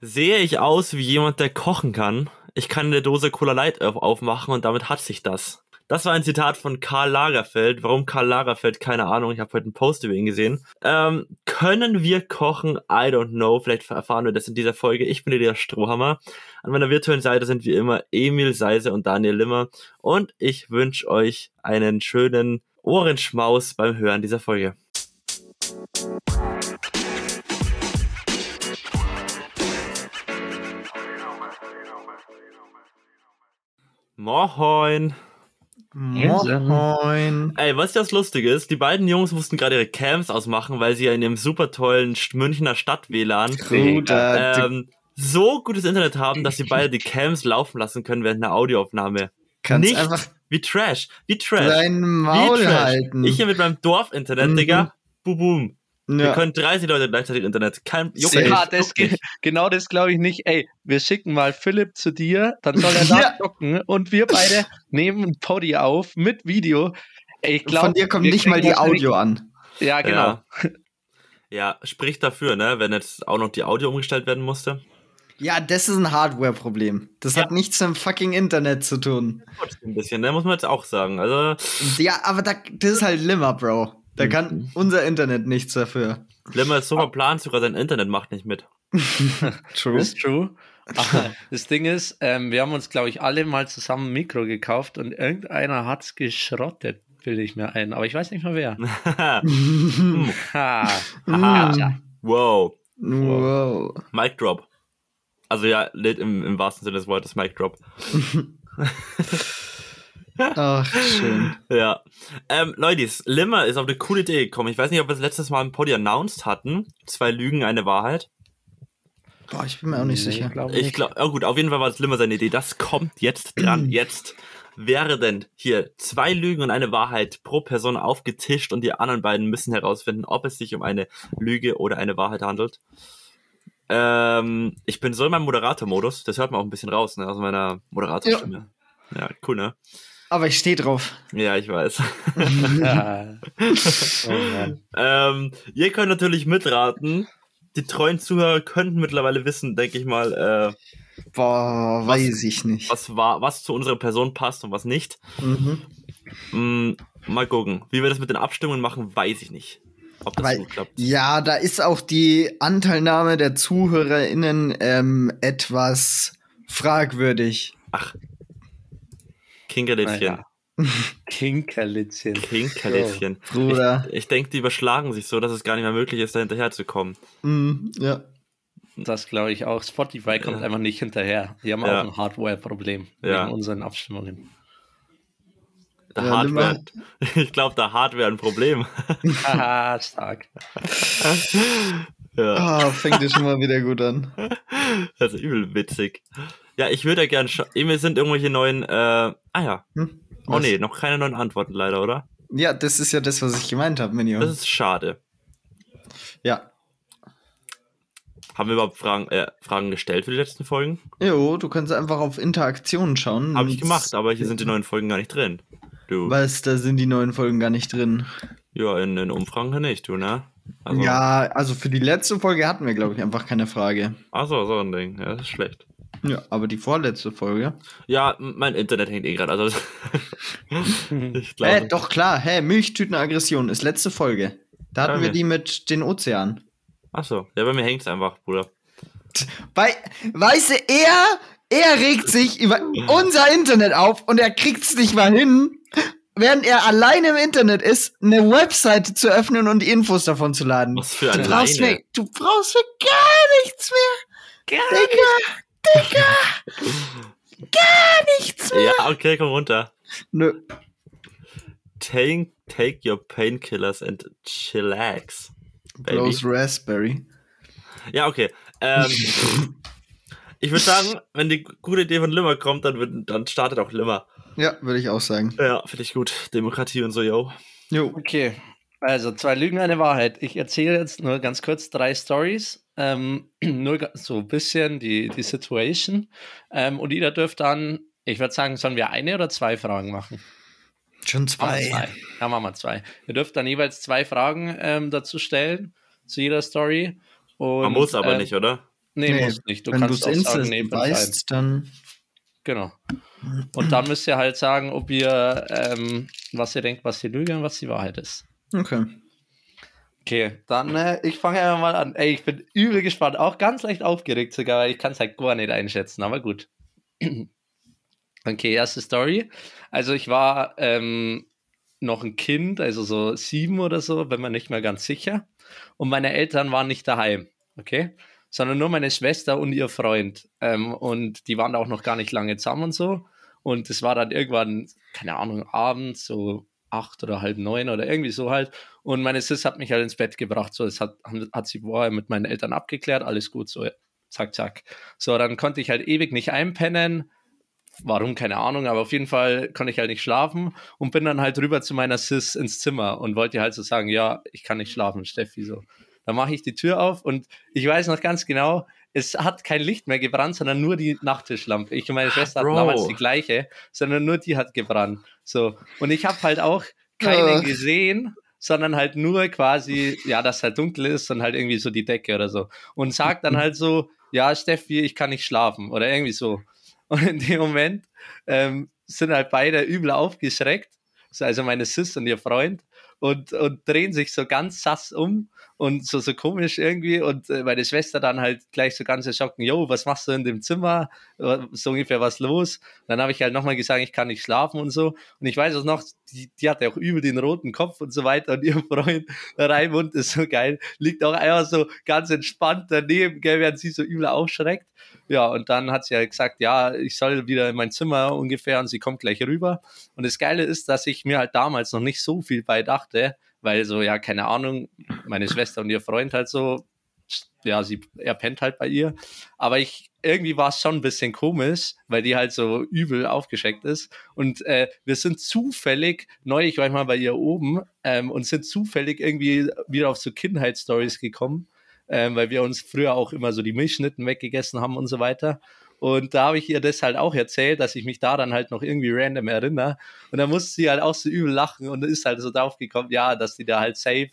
Sehe ich aus wie jemand, der kochen kann? Ich kann eine Dose Cola Light aufmachen und damit hat sich das. Das war ein Zitat von Karl Lagerfeld. Warum Karl Lagerfeld? Keine Ahnung. Ich habe heute einen Post über ihn gesehen. Ähm, können wir kochen? I don't know. Vielleicht erfahren wir das in dieser Folge. Ich bin der Strohhammer. An meiner virtuellen Seite sind wie immer Emil Seise und Daniel Limmer. Und ich wünsche euch einen schönen Ohrenschmaus beim Hören dieser Folge. Moin. Moin. Ey, was das Lustige ist, die beiden Jungs mussten gerade ihre Cams ausmachen, weil sie ja in dem super tollen Münchner Stadt-WLAN ähm, so gutes Internet haben, dass sie beide die Cams laufen lassen können während einer Audioaufnahme. Kannst Nicht einfach wie Trash. Wie Trash. dein Maul wie Trash. halten. Ich hier mit meinem Dorf-Internet, Mhm. Digga. Boom, boom. Wir ja. können 30 Leute gleichzeitig Internet. Kein nicht, Ja, das, juckt ge- nicht. genau das glaube ich nicht. Ey, wir schicken mal Philipp zu dir, dann soll er da Ja. zocken und wir beide nehmen ein Podi auf mit Video. Ey, ich glaub, Von dir kommt wir nicht mal die Audio an. Ja, genau. Ja. ja, spricht dafür, ne, wenn jetzt auch noch die Audio umgestellt werden musste. Ja, das ist ein Hardware-Problem. Das hat nichts mit dem fucking Internet zu tun. Ein bisschen, ne, muss man jetzt auch sagen. Also, Ja, aber da, das ist halt Limmer, Bro. Da Mhm. kann unser Internet nichts dafür. Limmer ist so verplant, sogar sein Internet macht nicht mit. True. Ist true. Aber das Ding ist, ähm, wir haben uns, glaube ich, alle mal zusammen ein Mikro gekauft und irgendeiner hat's geschrottet, bilde ich mir ein. Aber ich weiß nicht mehr wer. Ha. Aha. Tja. wow. wow. Mic Drop. Also ja, lit im, im wahrsten Sinne des Wortes Mic Drop. Ach, schön. Ja. Ähm, Leute, Limmer ist auf eine coole Idee gekommen. Ich weiß nicht, ob wir es letztes Mal im Poddy announced hatten. Zwei Lügen, eine Wahrheit. Boah, ich bin mir auch nicht Nee, sicher. glaub Ich nicht. glaube, oh gut, auf jeden Fall war es Limmer seine Idee. Das kommt jetzt dran. Jetzt werden hier zwei Lügen und eine Wahrheit pro Person aufgetischt und die anderen beiden müssen herausfinden, ob es sich um eine Lüge oder eine Wahrheit handelt. Ähm, ich bin so in meinem Moderator-Modus, das hört man auch ein bisschen raus, ne, aus meiner Moderatorstimme. Ja. cool, ne? Aber ich stehe drauf. Ja, ich weiß. Ja. oh ähm, ihr könnt natürlich mitraten. Die treuen Zuhörer könnten mittlerweile wissen, denke ich mal, äh, Boah, Was- weiß ich nicht. was war, was zu unserer Person passt und was nicht. Mhm. Mm, mal gucken. Wie wir das mit den Abstimmungen machen, weiß ich nicht. Ob das Weil- gut klappt. Ja, da ist auch die Anteilnahme der ZuhörerInnen ähm, etwas fragwürdig. Ach. Kinkerlitzchen. Kinkerlitzchen. Kinkerlitzchen. Bruder. Ich, ich denke, die überschlagen sich so, dass es gar nicht mehr möglich ist, da hinterher zu kommen. Mhm, ja. Das glaube ich auch. Spotify kommt Ja. einfach nicht hinterher. Die haben Ja. auch ein Hardware-Problem Ja. wegen unseren Abstimmungen. Der Ja, Hardware. Ich glaube, der Hardware ein Problem. Haha, stark. ja, Ah, fängt ja schon mal wieder gut an. das ist übel witzig. Ja, ich würde ja gerne schauen. Wir sind irgendwelche neuen, äh, ah ja. Hm? Oh nee, noch keine neuen Antworten leider, oder? Ja, das ist ja das, was ich gemeint habe, Minion. Das ist schade. Ja. Haben wir überhaupt Fragen, äh, Fragen gestellt für die letzten Folgen? Jo, du kannst einfach auf Interaktionen schauen. Habe ich gemacht, aber hier sind die neuen Folgen gar nicht drin. Du. Was, da sind die neuen Folgen gar nicht drin. Ja, in den Umfragen nicht, du, ne? Also, Ja, also für die letzte Folge hatten wir, glaube ich, einfach keine Frage. Achso, so ein Ding. Ja, das ist schlecht. Ja, aber die vorletzte Folge. Ja, mein Internet hängt eh gerade. Also, ich glaube. Hä, doch klar, hä, Milchtütenaggression ist letzte Folge. Da hatten Okay. wir die mit den Ozeanen. Achso, ja, bei mir hängt's einfach, Bruder. Weil, weißt du, er, er regt sich über unser Internet auf und er kriegt's nicht mal hin, während er alleine im Internet ist, eine Webseite zu öffnen und die Infos davon zu laden. Was für Du alleine. brauchst, du brauchst für gar nichts mehr. Digga, Digga, gar nichts mehr. Ja, okay, komm runter. Nö. Take, take your painkillers and chillax. Baby. Blows Raspberry. Ja, okay. Ähm, ich würde sagen, wenn die gute Idee von Limmer kommt, dann, wird, dann startet auch Limmer. Ja, würde ich auch sagen. Ja, finde ich gut. Demokratie und so, yo. Jo. Okay, also zwei Lügen, eine Wahrheit. Ich erzähle jetzt nur ganz kurz drei Stories. Ähm, nur so ein bisschen die, die Situation. Ähm, und jeder dürft dann, ich würde sagen, sollen wir eine oder zwei Fragen machen? Schon Machen wir zwei. zwei. Ja, machen wir zwei. Ihr dürft dann jeweils zwei Fragen ähm, dazu stellen, zu jeder Story. Und, Man muss aber ähm, nicht, oder? Nee, Nee, musst nicht. Du Wenn kannst auch sagen, nee, weißt, dann. Genau. Und dann müsst ihr halt sagen, ob ihr, ähm, was ihr denkt, was die Lüge und was die Wahrheit ist. Okay. Okay, dann äh, ich fange einfach mal an. Ey, ich bin übel gespannt, auch ganz leicht aufgeregt sogar, weil ich kann es halt gar nicht einschätzen, aber gut. okay, erste Story. Also ich war ähm, noch ein Kind, also so sieben oder so, bin mir nicht mehr ganz sicher. Und meine Eltern waren nicht daheim, okay? Sondern nur meine Schwester und ihr Freund. Ähm, und die waren auch noch gar nicht lange zusammen und so. Und es war dann irgendwann, keine Ahnung, abends, so acht oder halb neun oder irgendwie so halt. Und meine Sis hat mich halt ins Bett gebracht. So, das hat, hat sie vorher mit meinen Eltern abgeklärt, alles gut, so zack, zack. So, dann konnte ich halt ewig nicht einpennen. Warum, keine Ahnung, aber auf jeden Fall konnte ich halt nicht schlafen und bin dann halt rüber zu meiner Sis ins Zimmer und wollte halt so sagen, ja, ich kann nicht schlafen, Steffi, so. Dann mache ich die Tür auf und ich weiß noch ganz genau, es hat kein Licht mehr gebrannt, sondern nur die Nachttischlampe. Ich und meine Schwester hatten Bro. damals die gleiche, sondern nur die hat gebrannt. So. Und ich habe halt auch keinen Ugh. gesehen, sondern halt nur quasi, ja, dass halt dunkel ist und halt irgendwie so die Decke oder so. Und sagt dann halt so, ja, Steffi, ich kann nicht schlafen oder irgendwie so. Und in dem Moment ähm, sind halt beide übel aufgeschreckt, so, also meine Sis und ihr Freund, und, und drehen sich so ganz sass um und so, so komisch irgendwie. Und äh, meine Schwester dann halt gleich so ganz erschrocken, yo, was machst du in dem Zimmer? So ungefähr was los. Dann habe ich halt nochmal gesagt, ich kann nicht schlafen und so. Und ich weiß auch noch, die, die hatte auch übel den roten Kopf und so weiter. Und ihr Freund Raimund ist so geil, liegt auch einfach so ganz entspannt daneben, gell, während sie so übel aufschreckt. Ja, und dann hat sie halt gesagt, ja, ich soll wieder in mein Zimmer ungefähr und sie kommt gleich rüber. Und das Geile ist, dass ich mir halt damals noch nicht so viel bei dachte, weil so, ja, keine Ahnung, meine Schwester und ihr Freund halt so, ja, sie, er pennt halt bei ihr. Aber ich, irgendwie war es schon ein bisschen komisch, weil die halt so übel aufgeschreckt ist. Und äh, wir sind zufällig, neulich war ich mal bei ihr oben ähm, und sind zufällig irgendwie wieder auf so Kindheitsstories gekommen, ähm, weil wir uns früher auch immer so die Milchschnitten weggegessen haben und so weiter. Und da habe ich ihr das halt auch erzählt, dass ich mich daran halt noch irgendwie random erinnere. Und da musste sie halt auch so übel lachen und ist halt so drauf gekommen, ja, dass die da halt safe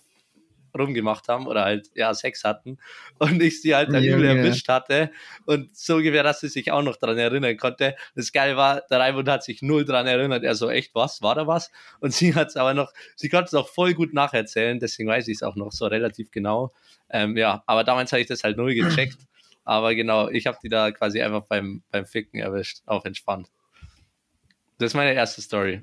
rumgemacht haben oder halt, ja, Sex hatten. Und ich sie halt dann Ja, übel ja. erwischt hatte. Und so ungefähr, dass sie sich auch noch dran erinnern konnte. Das Geile war, der Raimund hat sich null dran erinnert. Er so, echt, was? War da was? Und sie hat es aber noch, sie konnte es auch voll gut nacherzählen. Deswegen weiß ich es auch noch so relativ genau. Ähm, ja, aber damals habe ich das halt null gecheckt. Aber genau, ich habe die da quasi einfach beim, beim Ficken erwischt, auch entspannt. Das ist meine erste Story.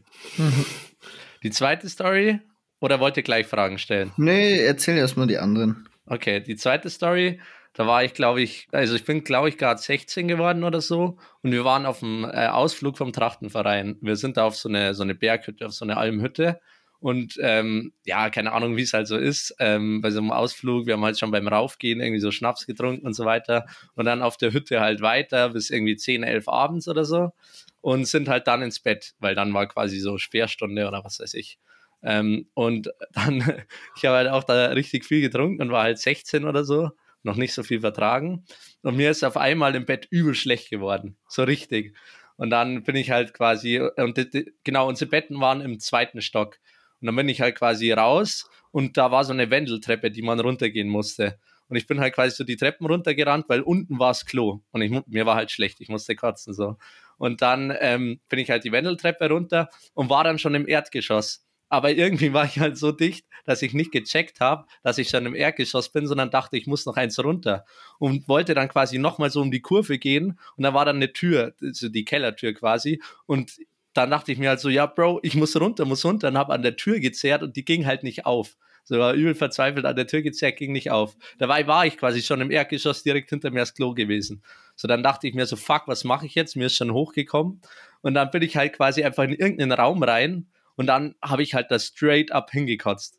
Die zweite Story, oder wollt ihr gleich Fragen stellen? Nee, erzähl erstmal die anderen. Okay, die zweite Story, da war ich, glaube ich, also ich bin, glaube ich, gerade 16 geworden oder so. Und wir waren auf einem äh, Ausflug vom Trachtenverein. Wir sind da auf so eine, so eine Berghütte, auf so eine Almhütte. Und ähm, ja, keine Ahnung, wie es halt so ist. Ähm, bei so einem Ausflug, wir haben halt schon beim Raufgehen irgendwie so Schnaps getrunken und so weiter. Und dann auf der Hütte halt weiter bis irgendwie 10, 11 abends oder so. Und sind halt dann ins Bett, weil dann war quasi so Sperrstunde oder was weiß ich. Ähm, und dann, ich habe halt auch da richtig viel getrunken und war halt 16 oder so, noch nicht so viel vertragen. Und mir ist auf einmal im Bett übel schlecht geworden. So richtig. Und dann bin ich halt quasi, und die- die- genau, unsere Betten waren im zweiten Stock. Und dann bin ich halt quasi raus und da war so eine Wendeltreppe, die man runtergehen musste. Und ich bin halt quasi so die Treppen runtergerannt, weil unten war das Klo. Und ich, mir war halt schlecht, ich musste kotzen so. Und dann ähm, bin ich halt die Wendeltreppe runter und war dann schon im Erdgeschoss. Aber irgendwie war ich halt so dicht, dass ich nicht gecheckt habe, dass ich schon im Erdgeschoss bin, sondern dachte, ich muss noch eins runter. Und wollte dann quasi nochmal so um die Kurve gehen. Und da war dann eine Tür, also die Kellertür quasi. Und dann dachte ich mir halt so, ja, Bro, ich muss runter, muss runter. Und habe an der Tür gezerrt und die ging halt nicht auf. So war übel verzweifelt an der Tür gezerrt, ging nicht auf. Dabei war ich quasi schon im Erdgeschoss direkt hinter mir das Klo gewesen. So, dann dachte ich mir so, fuck, was mache ich jetzt? Mir ist schon hochgekommen. Und dann bin ich halt quasi einfach in irgendeinen Raum rein und dann habe ich halt das straight up hingekotzt.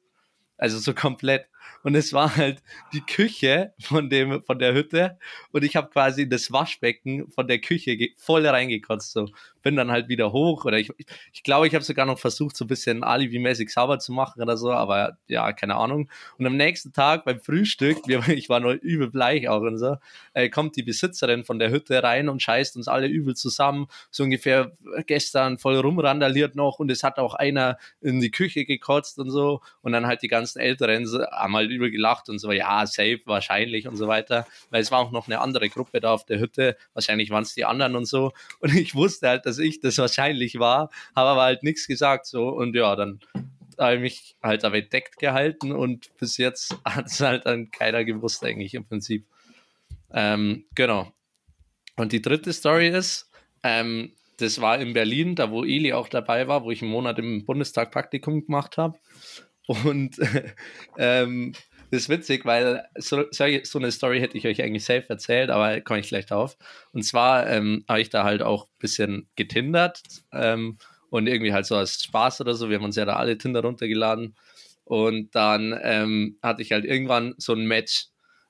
Also so komplett. Und es war halt die Küche von, dem, von der Hütte und ich habe quasi das Waschbecken von der Küche voll reingekotzt. So. Bin dann halt wieder hoch oder ich glaube, ich, glaub, ich habe sogar noch versucht, so ein bisschen alibimäßig sauber zu machen oder so, aber ja, keine Ahnung. Und am nächsten Tag beim Frühstück, ich war noch übel bleich auch und so, äh, kommt die Besitzerin von der Hütte rein und scheißt uns alle übel zusammen. So ungefähr gestern voll rumrandaliert noch und es hat auch einer in die Küche gekotzt und so. Und dann halt die ganzen Älteren haben halt übel gelacht und so, ja, safe, wahrscheinlich und so weiter. Weil es war auch noch eine andere Gruppe da auf der Hütte. Wahrscheinlich waren es die anderen und so. Und ich wusste halt, dass ich das wahrscheinlich war, habe aber halt nichts gesagt so. Und ja, dann habe ich mich halt aber entdeckt gehalten und bis jetzt hat es halt dann keiner gewusst eigentlich im Prinzip. Ähm, genau. Und die dritte Story ist, ähm, das war in Berlin, da wo Eli auch dabei war, wo ich einen Monat im Bundestag Praktikum gemacht habe. Und ähm, das ist witzig, weil so, so, eine Story hätte ich euch eigentlich safe erzählt, aber komme ich gleich drauf. Und zwar ähm, habe ich da halt auch ein bisschen getindert ähm, und irgendwie halt so als Spaß oder so. Wir haben uns ja da alle Tinder runtergeladen. Und dann ähm, hatte ich halt irgendwann so ein Match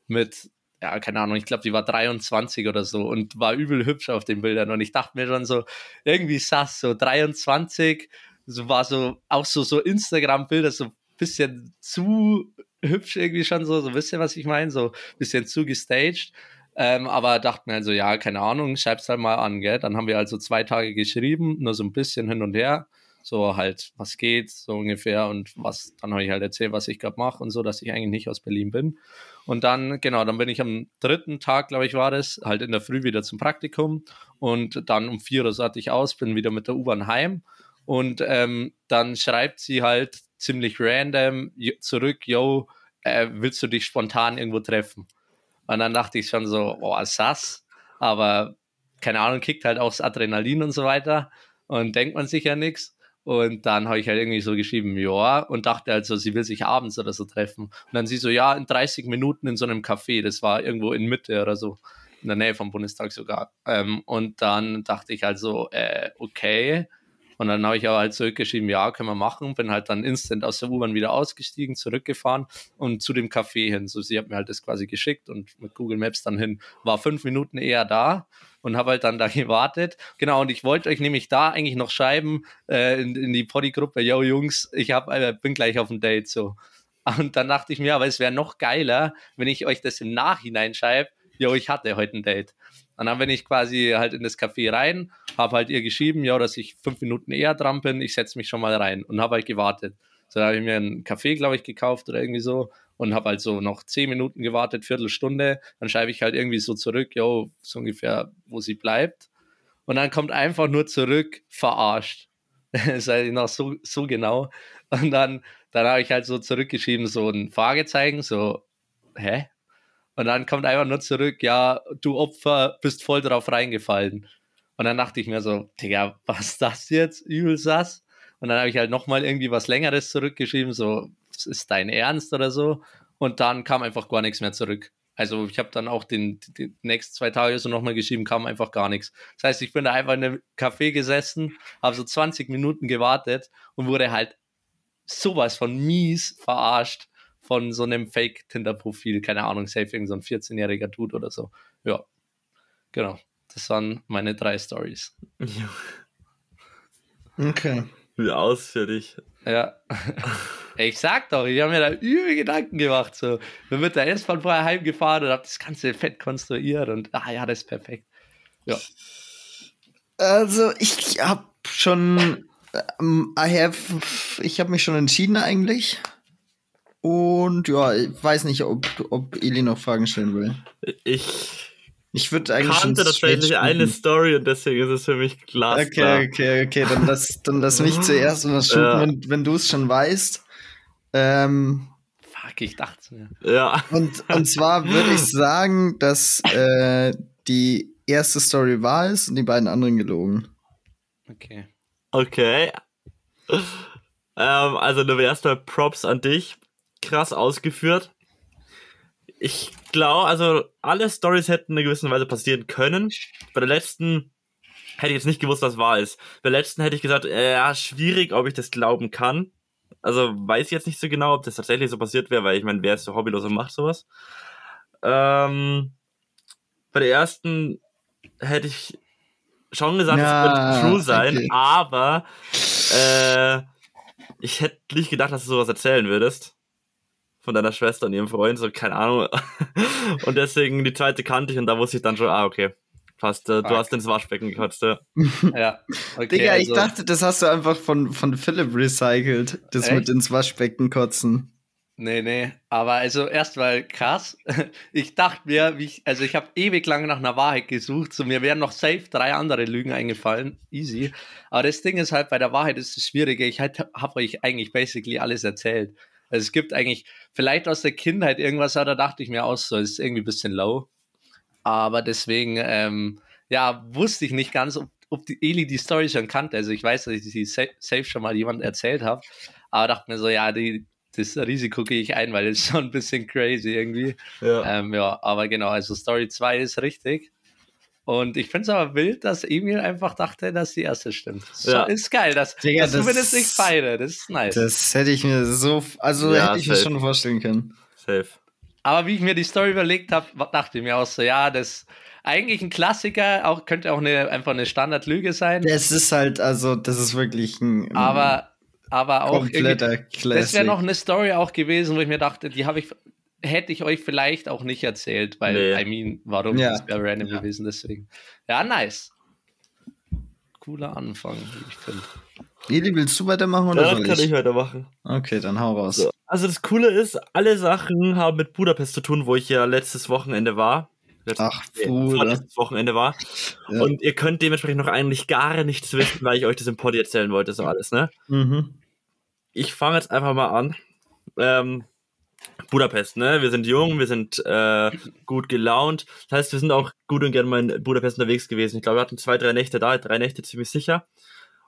mit ja, keine Ahnung, ich glaube, die war 23 oder so und war übel hübsch auf den Bildern. Und ich dachte mir schon so, irgendwie sass, so 23, so war so, auch so, so Instagram-Bilder, so ein bisschen zu hübsch irgendwie schon so, so wisst ihr, was ich meine? So ein bisschen zu gestaged. Ähm, aber dachte mir also, ja, keine Ahnung, schreib's halt mal an, gell? Dann haben wir also zwei Tage geschrieben, nur so ein bisschen hin und her so halt, was geht, so ungefähr und was, dann habe ich halt erzählt, was ich gerade mache und so, dass ich eigentlich nicht aus Berlin bin. Und dann, genau, dann bin ich am dritten Tag, glaube ich, war das, halt in der Früh wieder zum Praktikum und dann um vier Uhr satt ich aus, bin wieder mit der U-Bahn heim und ähm, dann schreibt sie halt ziemlich random zurück, yo, äh, willst du dich spontan irgendwo treffen? Und dann dachte ich schon so, oh, sass, aber keine Ahnung, kickt halt auch das Adrenalin und so weiter und denkt man sich ja nichts. Und dann habe ich halt irgendwie so geschrieben, ja, und dachte halt so, sie will sich abends oder so treffen. Und dann sie so, ja, in 30 Minuten in so einem Café, das war irgendwo in Mitte oder so, in der Nähe vom Bundestag sogar. Ähm, und dann dachte ich halt äh, okay. Und dann habe ich aber halt zurückgeschrieben, ja, können wir machen. Bin halt dann instant aus der U-Bahn wieder ausgestiegen, zurückgefahren und zu dem Café hin. So, sie hat mir halt das quasi geschickt und mit Google Maps dann hin. War fünf Minuten eher da und habe halt dann da gewartet. Genau, und ich wollte euch nämlich da eigentlich noch schreiben äh, in, in die Poddy-Gruppe, yo Jungs, ich hab, äh, bin gleich auf dem Date so. Und dann dachte ich mir, aber es wäre noch geiler, wenn ich euch das im Nachhinein schreibe, yo, ich hatte heute ein Date. Und dann bin ich quasi halt in das Café rein, habe halt ihr geschrieben, ja, dass ich fünf Minuten eher dran bin, ich setze mich schon mal rein und habe halt gewartet. So, da habe ich mir einen Kaffee, glaube ich, gekauft oder irgendwie so und habe halt so noch zehn Minuten gewartet, Viertelstunde. Dann schreibe ich halt irgendwie so zurück, yo, so ungefähr, wo sie bleibt. Und dann kommt einfach nur zurück, verarscht. das ist noch so, so genau. Und dann, dann habe ich halt so zurückgeschrieben, so ein Fragezeichen, so, hä? Und dann kommt einfach nur zurück, ja, du Opfer bist voll drauf reingefallen. Und dann dachte ich mir so, Digga, was ist das jetzt? Übel sass. Und dann habe ich halt nochmal irgendwie was Längeres zurückgeschrieben, so, ist dein Ernst oder so? Und dann kam einfach gar nichts mehr zurück. Also ich habe dann auch den, die nächsten zwei Tage so nochmal geschrieben, kam einfach gar nichts. Das heißt, ich bin da einfach in einem Café gesessen, habe so 20 Minuten gewartet und wurde halt sowas von mies verarscht von so einem Fake-Tinder-Profil. Keine Ahnung, safe irgend so ein 14-jähriger Dude oder so. Ja, genau. Das waren meine drei Stories. Okay. Wie ausführlich. Ja. Ich sag doch, ich habe mir da übel Gedanken gemacht. So. Dann wird der S-Bahn vorher heimgefahren und habe das ganze Fett konstruiert und ah ja, das ist perfekt. Ja. Also ich habe schon, um, I have, ich habe mich schon entschieden eigentlich. Und ja, ich weiß nicht, ob, ob Eli noch Fragen stellen will. Ich ich würde eigentlich kannte tatsächlich eine Story und deswegen ist es für mich klar. Okay, okay, okay, dann lass, dann lass mich zuerst und das shooten, ja. wenn, wenn du es schon weißt. Ähm, Fuck, ich dachte mir. Ja. Und, und zwar würde ich sagen, dass äh, die erste Story wahr ist und die beiden anderen gelogen. Okay. Okay. Ähm, also du erstmal Props an dich. Krass ausgeführt. Ich glaube, also alle Stories hätten in einer gewissen Weise passieren können. Bei der letzten hätte ich jetzt nicht gewusst, was wahr ist. Bei der letzten hätte ich gesagt, äh, ja, schwierig, ob ich das glauben kann. Also weiß ich jetzt nicht so genau, ob das tatsächlich so passiert wäre, weil ich meine, wer ist so hobbylos und macht sowas? Ähm, bei der ersten hätte ich schon gesagt, es ja, könnte true sein, okay. aber äh, ich hätte nicht gedacht, dass du sowas erzählen würdest von deiner Schwester und ihrem Freund, so keine Ahnung. und deswegen die zweite kannte ich und da wusste ich dann schon, ah, okay. Fast, äh, du hast ins Waschbecken gekotzt, ja. ja. Okay, Digga, also. ich dachte, das hast du einfach von, von Philipp recycelt, das Echt? mit ins Waschbecken kotzen. Nee, nee, aber also erstmal krass. Ich dachte mir, wie ich, also ich habe ewig lang nach einer Wahrheit gesucht, so mir wären noch safe drei andere Lügen eingefallen, easy. Aber das Ding ist halt, bei der Wahrheit ist es schwieriger. Ich halt, habe euch eigentlich basically alles erzählt. Also es gibt eigentlich vielleicht aus der Kindheit irgendwas, da dachte ich mir auch so, ist irgendwie ein bisschen low. Aber deswegen, ähm, ja, wusste ich nicht ganz, ob, ob die Eli die Story schon kannte. Also ich weiß, dass ich sie safe schon mal jemand erzählt habe, aber dachte mir so, ja, die, das Risiko gehe ich ein, weil ist schon ein bisschen crazy irgendwie. Ja, ähm, ja aber genau, also Story 2 ist richtig. Und ich finde es aber wild, dass Emil einfach dachte, dass die erste stimmt. So, ja. Ist geil, dass, Digga, dass das, zumindest nicht beide. Das ist nice. Das hätte ich mir so, also ja, hätte ich safe. mir schon vorstellen können. Safe. Aber wie ich mir die Story überlegt habe, dachte ich mir auch so, ja, das eigentlich ein Klassiker, auch könnte auch eine, einfach eine Standardlüge sein. Das ist halt, also, das ist wirklich ein. Aber aber auch das wäre noch eine Story auch gewesen, wo ich mir dachte, die habe ich hätte ich euch vielleicht auch nicht erzählt, weil nee. I mean, warum ja. das wäre random ja. gewesen deswegen. Ja, nice. Cooler Anfang, wie ich finde. Eli, willst du weitermachen oder ja, soll kann ich? ich weitermachen. Okay, dann hau raus. So. Also das Coole ist, alle Sachen haben mit Budapest zu tun, wo ich ja letztes Wochenende war. Letztes, Ach, cool. Letztes Wochenende war. Ja. Und ihr könnt dementsprechend noch eigentlich gar nichts wissen, weil ich euch das im Pod erzählen wollte, so alles, ne? Mhm ich fange jetzt einfach mal an. Ähm, Budapest, ne? Wir sind jung, wir sind äh, gut gelaunt. Das heißt, wir sind auch gut und gerne mal in Budapest unterwegs gewesen. Ich glaube, wir hatten zwei, drei Nächte da, drei Nächte ziemlich sicher.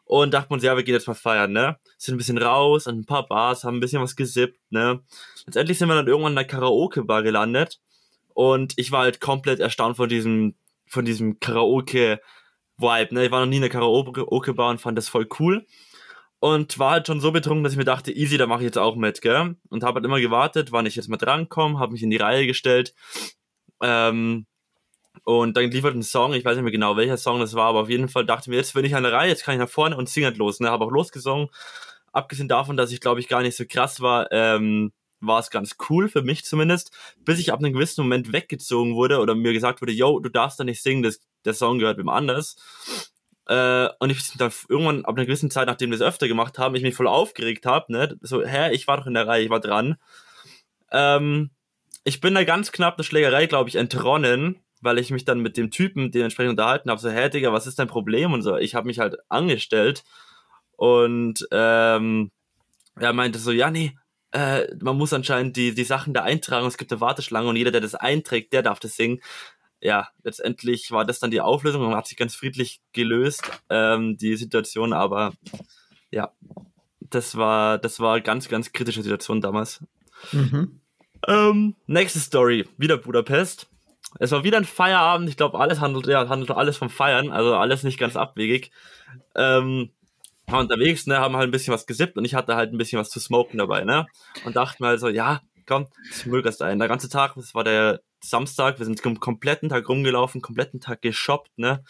Und dachten uns, ja, wir gehen jetzt mal feiern, ne? Sind ein bisschen raus an ein paar Bars, haben ein bisschen was gesippt, ne? Letztendlich sind wir dann irgendwann in der Karaoke-Bar gelandet. Und ich war halt komplett erstaunt von diesem, von diesem Karaoke-Vibe, ne? Ich war noch nie in der Karaoke-Bar und fand das voll cool und war halt schon so betrunken, dass ich mir dachte, easy, da mache ich jetzt auch mit, gell? Und habe halt immer gewartet, wann ich jetzt mal drankomme, habe mich in die Reihe gestellt. Ähm, und dann liefert ein Song, ich weiß nicht mehr genau, welcher Song das war, aber auf jeden Fall dachte mir, jetzt bin ich an der Reihe, jetzt kann ich nach vorne und singe halt los. Ne? Habe auch losgesungen. Abgesehen davon, dass ich glaube ich gar nicht so krass war, ähm, war es ganz cool, für mich zumindest, bis ich ab einem gewissen Moment weggezogen wurde oder mir gesagt wurde, yo, du darfst da nicht singen, das, der Song gehört wem anders. Äh, und ich dann irgendwann ab einer gewissen Zeit, nachdem wir es öfter gemacht haben, ich mich voll aufgeregt habe, ne? So, hä, ich war doch in der Reihe, ich war dran. Ähm, ich bin da ganz knapp eine Schlägerei, glaube ich, entronnen, weil ich mich dann mit dem Typen dementsprechend unterhalten habe, so, hä, Digga, was ist dein Problem? Und so, ich habe mich halt angestellt und ähm, er meinte so, ja, nee, äh, man muss anscheinend die, die Sachen da eintragen, es gibt eine Warteschlange und jeder, der das einträgt, der darf das singen ja, letztendlich war das dann die Auflösung und hat sich ganz friedlich gelöst, ähm, die Situation, aber ja, das war, das war ganz, ganz kritische Situation damals. Mhm. Ähm, nächste Story, wieder Budapest. Es war wieder ein Feierabend, ich glaube, alles handelt, ja, handelt alles vom Feiern, also alles nicht ganz abwegig. Ähm, war unterwegs, ne, haben halt ein bisschen was gesippt und ich hatte halt ein bisschen was zu smoken dabei, ne? Und dachte mir halt so, ja, komm, smögerst ein. Der ganze Tag, das war der Samstag, wir sind den kompletten Tag rumgelaufen, kompletten Tag geshoppt, ne?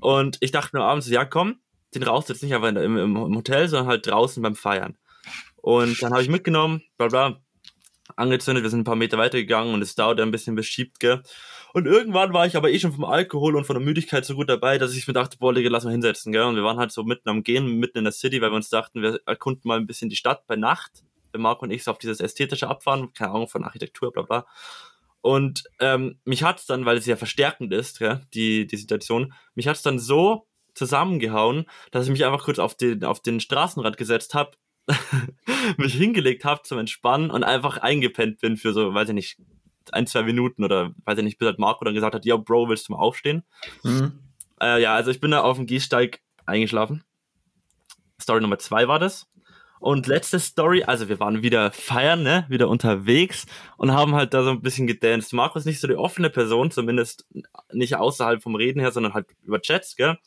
Und ich dachte nur abends, ja komm, den du jetzt nicht einfach im, im Hotel, sondern halt draußen beim Feiern. Und dann habe ich mitgenommen, bla bla, angezündet, wir sind ein paar Meter weitergegangen und es dauerte ein bisschen beschiebt, gell. Und irgendwann war ich aber eh schon vom Alkohol und von der Müdigkeit so gut dabei, dass ich mir dachte, boah, Digga, lass mal hinsetzen, gell. Und wir waren halt so mitten am Gehen, mitten in der City, weil wir uns dachten, wir erkunden mal ein bisschen die Stadt bei Nacht. Marco und ich so auf dieses ästhetische Abfahren, keine Ahnung von Architektur, bla bla. Und ähm, mich hat's dann, weil es ja verstärkend ist, ja, die, die Situation, mich hat's dann so zusammengehauen, dass ich mich einfach kurz auf den, auf den Straßenrad gesetzt habe, mich hingelegt habe zum Entspannen und einfach eingepennt bin für so, weiß ich nicht, ein, zwei Minuten oder weiß ich nicht, bis halt Marco dann gesagt hat, ja, Bro, willst du mal aufstehen? Mhm. Äh, ja, also ich bin da auf dem Gehsteig eingeschlafen. Story Nummer zwei war das. Und letzte Story, also wir waren wieder feiern, ne, wieder unterwegs und haben halt da so ein bisschen gedanced. Marco ist nicht so die offene Person, zumindest nicht außerhalb vom Reden her, sondern halt über Chats, gell.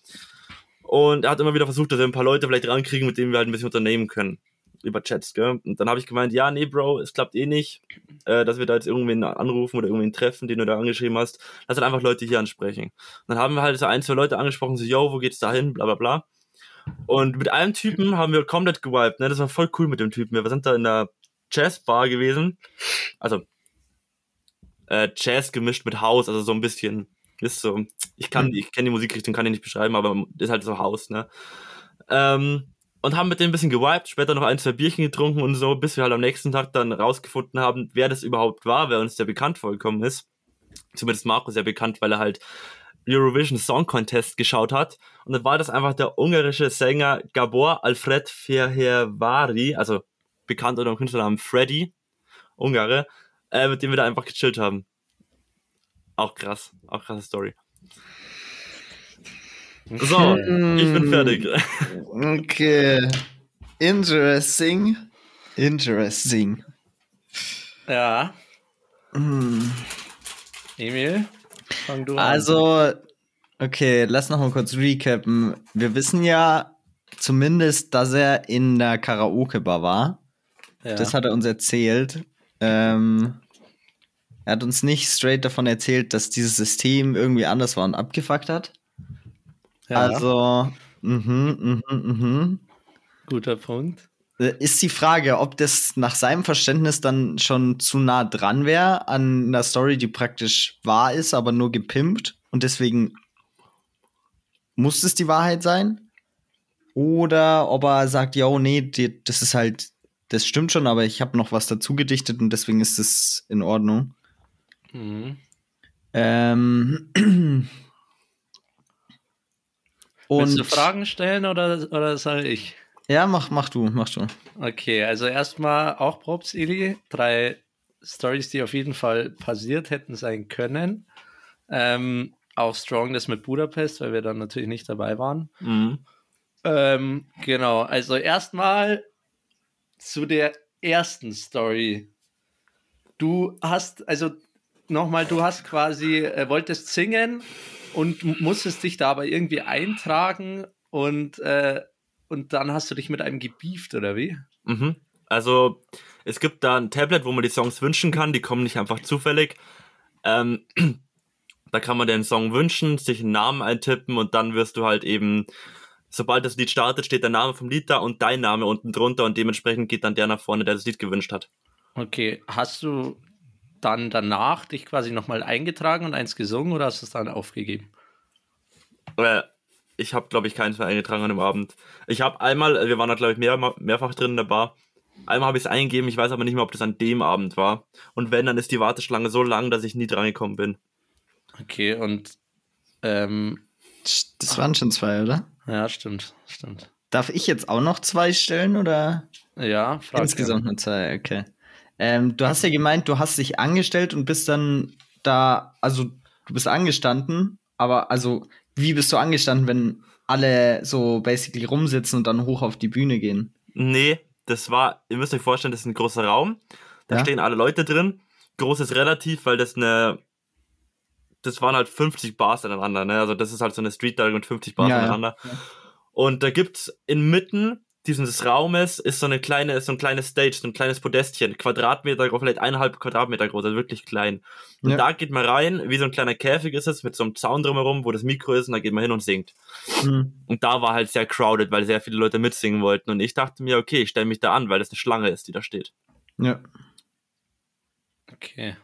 Und er hat immer wieder versucht, dass wir ein paar Leute vielleicht rankriegen, mit denen wir halt ein bisschen unternehmen können. Über Chats, gell. Und dann habe ich gemeint, ja, nee, Bro, es klappt eh nicht, äh, dass wir da jetzt irgendwen anrufen oder irgendwen treffen, den du da angeschrieben hast. Lass halt einfach Leute hier ansprechen. Und dann haben wir halt so ein, zwei Leute angesprochen, so, yo, wo geht's da hin, bla bla bla. Und mit einem Typen haben wir komplett gewiped, ne? Das war voll cool mit dem Typen. Wir sind da in der Jazzbar gewesen. Also, äh, Jazz gemischt mit House, also so ein bisschen. Ist so, ich kann, hm. ich kenne die Musikrichtung, kann die nicht beschreiben, aber ist halt so House, ne? Ähm, und haben mit denen ein bisschen gewiped, später noch ein, zwei Bierchen getrunken und so, bis wir halt am nächsten Tag dann rausgefunden haben, wer das überhaupt war, wer uns ja bekannt vorgekommen ist. Zumindest Marco sehr bekannt, weil er halt Eurovision Song Contest geschaut hat. Und dann war das einfach der ungarische Sänger Gabor Alfred Ferhervari, also bekannt unter dem Künstlernamen Freddy, Ungare, äh, mit dem wir da einfach gechillt haben. Auch krass, auch krasse Story. So, ich bin fertig. Okay. Interesting. Interesting. Ja. Hm. Emil. Also, okay, lass noch mal kurz recappen. Wir wissen ja zumindest, dass er in der Karaoke-Bar war. ja. Das hat er uns erzählt. Ähm, er hat uns nicht straight davon erzählt, dass dieses System irgendwie anders war und abgefuckt hat. ja. Also, mhm, mhm, mhm. guter Punkt. Äh, Ist die Frage, ob das nach seinem Verständnis dann schon zu nah dran wäre an einer Story, die praktisch wahr ist, aber nur gepimpt und deswegen muss es die Wahrheit sein? Oder ob er sagt, ja, nee, die, das ist halt, das stimmt schon, aber ich habe noch was dazu gedichtet und deswegen ist es in Ordnung. Mhm. Ähm. Willst du Und Fragen stellen oder, oder soll ich? Ja, mach, mach du, mach du. Okay, also erstmal auch Props, Ili. Drei Stories, die auf jeden Fall passiert hätten sein können. Ähm, auch Strong das mit Budapest, weil wir dann natürlich nicht dabei waren. Mhm. Ähm, genau, also erstmal zu der ersten Story. Du hast, also nochmal, du hast quasi, äh, wolltest singen und musstest dich da aber irgendwie eintragen und, äh, und dann hast du dich mit einem gebieft, oder wie? Mhm. Also, es gibt da ein Tablet, wo man die Songs wünschen kann, die kommen nicht einfach zufällig. Ähm, da kann man den Song wünschen, sich einen Namen eintippen und dann wirst du halt eben, sobald das Lied startet, steht der Name vom Lied da und dein Name unten drunter und dementsprechend geht dann der nach vorne, der das Lied gewünscht hat. Okay, hast du dann danach dich quasi nochmal eingetragen und eins gesungen oder hast du es dann aufgegeben? Äh, ich habe, glaube ich, keins mehr eingetragen an dem Abend. Ich habe einmal, wir waren da, glaube ich, mehr, mehrfach drin in der Bar. Einmal habe ich es eingegeben, ich weiß aber nicht mehr, ob das an dem Abend war. Und wenn, dann ist die Warteschlange so lang, dass ich nie drangekommen bin. Okay, und ähm, Das waren schon zwei, oder? ja, stimmt, stimmt. Darf ich jetzt auch noch zwei stellen oder? Ja, frag Insgesamt nur zwei, okay. Ähm, du hast ja gemeint, du hast dich angestellt und bist dann da, also du bist angestanden, aber also wie bist du angestanden, wenn alle so basically rumsitzen und dann hoch auf die Bühne gehen? Nee, das war, ihr müsst euch vorstellen, das ist ein großer Raum. Da Ja. stehen alle Leute drin. Groß ist relativ, weil das eine. Das waren halt 50 Bars aneinander, ne? Also das ist halt so eine Street Dive mit 50 Bars Ja, ja. aneinander. Und da gibt's inmitten dieses Raumes ist so eine kleine, ist so ein kleines Stage, so ein kleines Podestchen, Quadratmeter groß, vielleicht eineinhalb Quadratmeter groß, also wirklich klein. Und Ja. da geht man rein, wie so ein kleiner Käfig ist es, mit so einem Zaun drumherum, wo das Mikro ist, und da geht man hin und singt. Hm. Und da war halt sehr crowded, weil sehr viele Leute mitsingen wollten. Und ich dachte mir, okay, ich stelle mich da an, weil das eine Schlange ist, die da steht. Ja. Okay.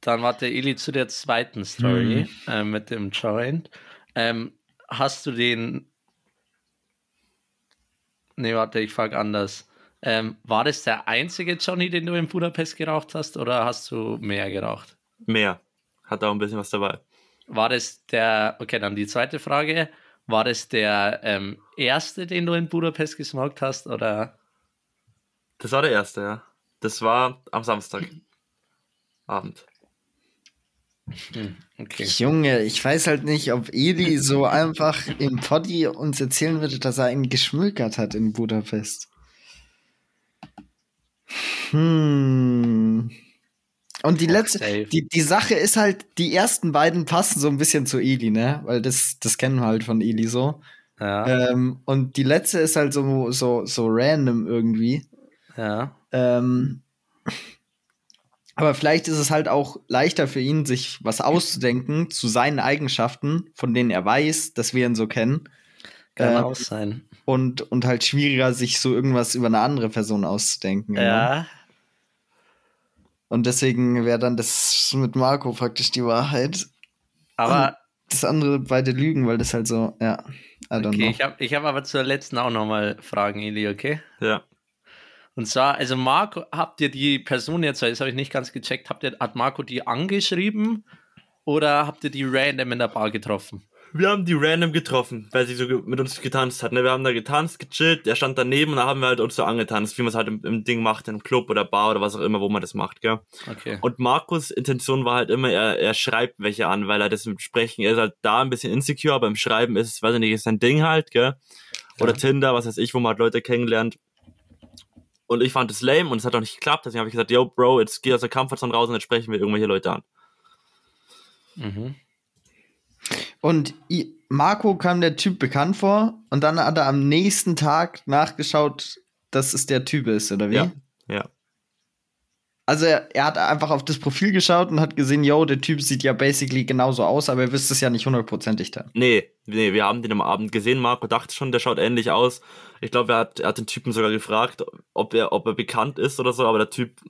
Dann warte Eli zu der zweiten Story äh, mit dem Joint. Ähm, hast du den. Nee, warte, ich frage anders. Ähm, war das der einzige Johnny, den du in Budapest geraucht hast, oder hast du mehr geraucht? Mehr. Hat auch ein bisschen was dabei. War das der, okay, dann die zweite Frage. War das der ähm, erste, den du in Budapest gesmoked hast, oder? Das war der erste, ja. Das war am Samstag. Hm, okay. Junge, ich weiß halt nicht, ob Eli so einfach im Poddy uns erzählen würde, dass er einen geschmückert hat in Budapest. Hm. Und die letzte, die, die Sache ist halt, die ersten beiden passen so ein bisschen zu Eli, ne? Weil das, das kennen wir halt von Eli so. Ja, Ähm, und die letzte ist halt so, so, so random irgendwie. ja. Ähm, aber vielleicht ist es halt auch leichter für ihn, sich was auszudenken zu seinen Eigenschaften, von denen er weiß, dass wir ihn so kennen. Kann Ähm, auch sein. Und, und halt schwieriger, sich so irgendwas über eine andere Person auszudenken. you know? Ja. Und deswegen wäre dann das mit Marco praktisch die Wahrheit. Aber Das andere beide lügen, weil das halt so, ja. I don't Okay, know. ich habe ich hab aber zur letzten auch nochmal Fragen, Eli, okay? Ja. Und zwar, also Marco, habt ihr die Person jetzt, weil das habe ich nicht ganz gecheckt, habt ihr, hat Marco die angeschrieben oder habt ihr die random in der Bar getroffen? Wir haben die random getroffen, weil sie so mit uns getanzt hat. Ne? Wir haben da getanzt, gechillt, der stand daneben und da haben wir halt uns so angetanzt, wie man es halt im, im Ding macht, im Club oder Bar oder was auch immer, wo man das macht, gell? Okay. Und Markus Intention war halt immer, er, er schreibt welche an, weil er das im Sprechen, er ist halt da ein bisschen insecure, aber im Schreiben ist es, weiß ich nicht, ist sein Ding halt, gell? Oder Ja. Tinder, was weiß ich, wo man halt Leute kennenlernt. Und ich fand es lame und es hat auch nicht geklappt, deswegen habe ich gesagt, yo, Bro, jetzt geh aus der Comfortzone raus und jetzt sprechen wir irgendwelche Leute an. Mhm. Und i- Marco kam der Typ bekannt vor und dann hat er am nächsten Tag nachgeschaut, dass es der Typ ist, oder wie? Ja. Ja. Also er, er hat einfach auf das Profil geschaut und hat gesehen, yo, der Typ sieht ja basically genauso aus, aber er wüsste es ja nicht hundertprozentig dann. Nee, nee, wir haben den am Abend gesehen. Marco dachte schon, der schaut ähnlich aus. Ich glaube, er hat, er hat den Typen sogar gefragt, ob er, ob er bekannt ist oder so, aber der Typ,